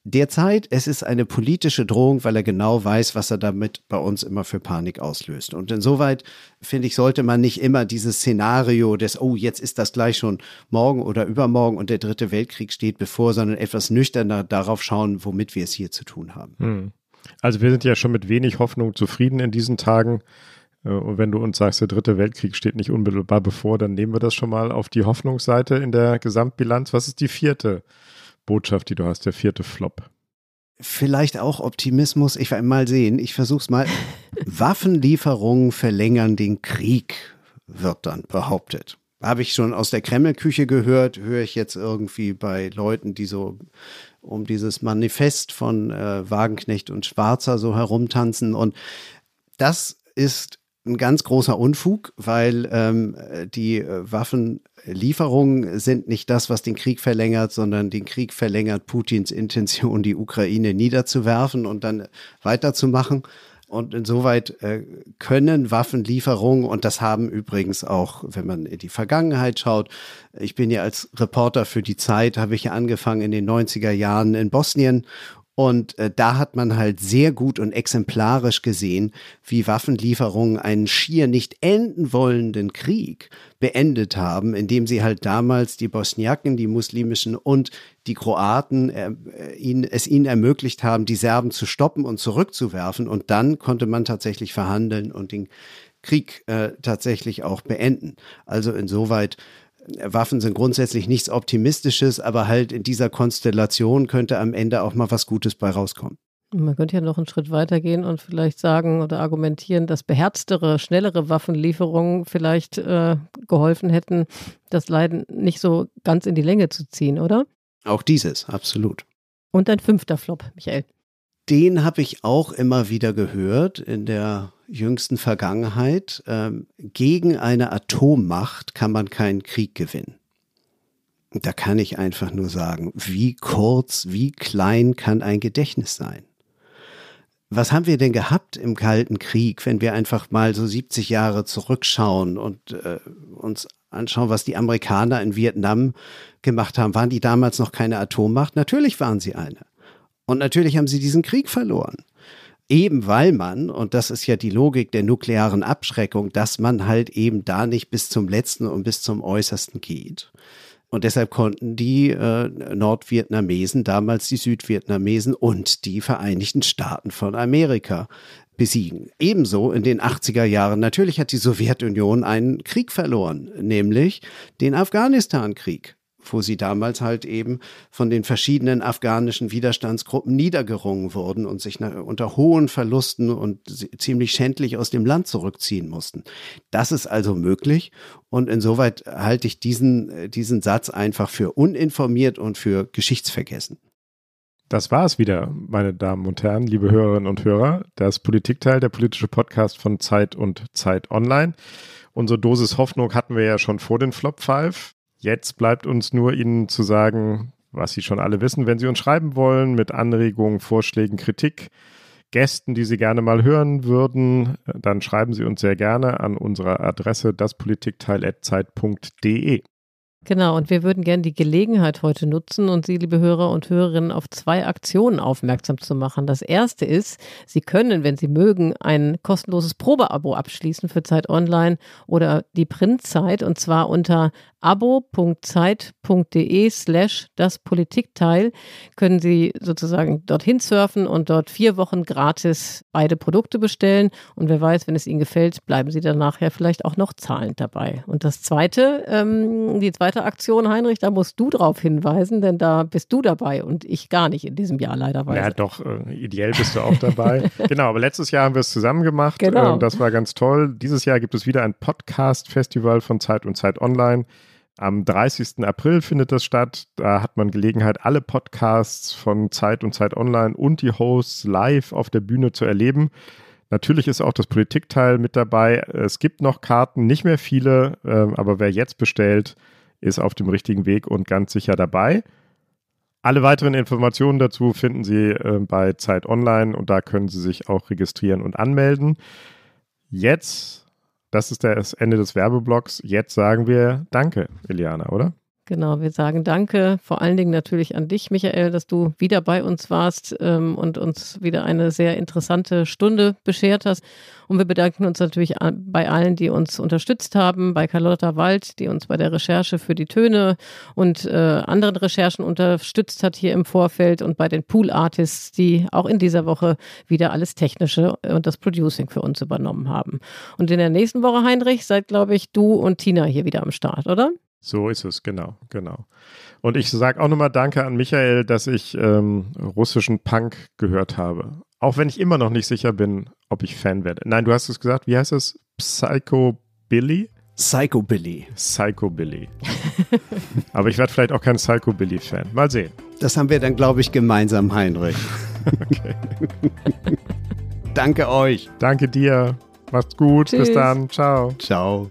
derzeit, es ist eine politische Drohung, weil er genau weiß, was er damit bei uns immer für Panik auslöst. Und insoweit, finde ich, sollte man nicht immer dieses Szenario des, oh, jetzt ist das gleich schon morgen oder übermorgen und der dritte Weltkrieg steht bevor, sondern etwas nüchterner darauf schauen, womit wir es hier zu tun haben. Hm. Also wir sind ja schon mit wenig Hoffnung zufrieden in diesen Tagen. Äh, und wenn du uns sagst, der dritte Weltkrieg steht nicht unmittelbar bevor, dann nehmen wir das schon mal auf die Hoffnungsseite in der Gesamtbilanz. Was ist die vierte Botschaft, die du hast, der vierte Flop? Vielleicht auch Optimismus. Ich werde mal sehen. Ich versuche es mal. Waffenlieferungen verlängern den Krieg, wird dann behauptet. Habe ich schon aus der Kremlküche gehört, höre ich jetzt irgendwie bei Leuten, die so um dieses Manifest von äh, Wagenknecht und Schwarzer so herumtanzen. Und das ist ein ganz großer Unfug, weil ähm, die äh, Waffenlieferungen sind nicht das, was den Krieg verlängert, sondern den Krieg verlängert Putins Intention, die Ukraine niederzuwerfen und dann weiterzumachen. Und insoweit äh, können Waffenlieferungen, und das haben übrigens auch, wenn man in die Vergangenheit schaut, ich bin ja als Reporter für die Zeit, habe ich ja angefangen in den 90er Jahren in Bosnien und äh, da hat man halt sehr gut und exemplarisch gesehen, wie Waffenlieferungen einen schier nicht enden wollenden Krieg beendet haben, indem sie halt damals die Bosniaken, die muslimischen und die Kroaten äh, ihnen, es ihnen ermöglicht haben, die Serben zu stoppen und zurückzuwerfen. Und dann konnte man tatsächlich verhandeln und den Krieg äh, tatsächlich auch beenden. Also insoweit Waffen sind grundsätzlich nichts Optimistisches, aber halt in dieser Konstellation könnte am Ende auch mal was Gutes bei rauskommen. Man könnte ja noch einen Schritt weitergehen und vielleicht sagen oder argumentieren, dass beherztere, schnellere Waffenlieferungen vielleicht äh, geholfen hätten, das Leiden nicht so ganz in die Länge zu ziehen, oder? Auch dieses, absolut. Und ein fünfter Flop, Michael. Den habe ich auch immer wieder gehört in der jüngsten Vergangenheit, ähm, gegen eine Atommacht kann man keinen Krieg gewinnen. Da kann ich einfach nur sagen, wie kurz, wie klein kann ein Gedächtnis sein? was haben wir denn gehabt im Kalten Krieg, wenn wir einfach mal so 70 Jahre zurückschauen und äh, uns anschauen, was die Amerikaner in Vietnam gemacht haben? Waren die damals noch keine Atommacht? Natürlich waren sie eine. Und natürlich haben sie diesen Krieg verloren. Eben weil man, und das ist ja die Logik der nuklearen Abschreckung, dass man halt eben da nicht bis zum letzten und bis zum äußersten geht. Und deshalb konnten die äh, Nordvietnamesen damals die Südvietnamesen und die Vereinigten Staaten von Amerika besiegen. Ebenso in den 80er Jahren. Natürlich hat die Sowjetunion einen Krieg verloren, nämlich den Afghanistan-Krieg wo sie damals halt eben von den verschiedenen afghanischen Widerstandsgruppen niedergerungen wurden und sich unter hohen Verlusten und ziemlich schändlich aus dem Land zurückziehen mussten. Das ist also möglich und insoweit halte ich diesen, diesen Satz einfach für uninformiert und für geschichtsvergessen. Das war es wieder, meine Damen und Herren, liebe Hörerinnen und Hörer. Das Politikteil, der politische Podcast von Zeit und Zeit Online. Unsere Dosis Hoffnung hatten wir ja schon vor den Flop 5. Jetzt bleibt uns nur Ihnen zu sagen, was Sie schon alle wissen, wenn Sie uns schreiben wollen mit Anregungen, Vorschlägen, Kritik, Gästen, die Sie gerne mal hören würden, dann schreiben Sie uns sehr gerne an unsere Adresse daspolitikteil.zeit.de. Genau, und wir würden gerne die Gelegenheit heute nutzen und Sie, liebe Hörer und Hörerinnen, auf zwei Aktionen aufmerksam zu machen. Das erste ist, Sie können, wenn Sie mögen, ein kostenloses Probeabo abschließen für Zeit Online oder die Printzeit und zwar unter abo.zeit.de slash das Politikteil können Sie sozusagen dorthin surfen und dort vier Wochen gratis beide Produkte bestellen. Und wer weiß, wenn es Ihnen gefällt, bleiben Sie dann nachher vielleicht auch noch zahlend dabei. Und das zweite, ähm, die zweite Aktion, Heinrich, da musst du drauf hinweisen, denn da bist du dabei und ich gar nicht in diesem Jahr leider. Ja, doch, äh, ideell bist du auch dabei. genau, aber letztes Jahr haben wir es zusammen gemacht. Genau. Äh, das war ganz toll. Dieses Jahr gibt es wieder ein Podcast-Festival von Zeit und Zeit Online. Am 30. April findet das statt. Da hat man Gelegenheit, alle Podcasts von Zeit und Zeit Online und die Hosts live auf der Bühne zu erleben. Natürlich ist auch das Politikteil mit dabei. Es gibt noch Karten, nicht mehr viele, ähm, aber wer jetzt bestellt, ist auf dem richtigen Weg und ganz sicher dabei. Alle weiteren Informationen dazu finden Sie äh, bei Zeit Online und da können Sie sich auch registrieren und anmelden. Jetzt das ist das Ende des Werbeblocks. Jetzt sagen wir Danke, Eliana, oder? Genau, wir sagen Danke, vor allen Dingen natürlich an dich, Michael, dass du wieder bei uns warst ähm, und uns wieder eine sehr interessante Stunde beschert hast. Und wir bedanken uns natürlich bei allen, die uns unterstützt haben, bei Carlotta Wald, die uns bei der Recherche für die Töne und äh, anderen Recherchen unterstützt hat hier im Vorfeld und bei den Pool Artists, die auch in dieser Woche wieder alles Technische und das Producing für uns übernommen haben. Und in der nächsten Woche, Heinrich, seid, glaube ich, du und Tina hier wieder am Start, oder? So ist es, genau, genau. Und ich sage auch nochmal Danke an Michael, dass ich ähm, russischen Punk gehört habe. Auch wenn ich immer noch nicht sicher bin, ob ich Fan werde. Nein, du hast es gesagt, wie heißt es? Psycho Billy? Psycho Billy. Psycho Billy. Aber ich werde vielleicht auch kein Psycho Billy-Fan. Mal sehen. Das haben wir dann, glaube ich, gemeinsam, Heinrich. okay. Danke euch. Danke dir. Macht's gut. Tschüss. Bis dann. Ciao. Ciao.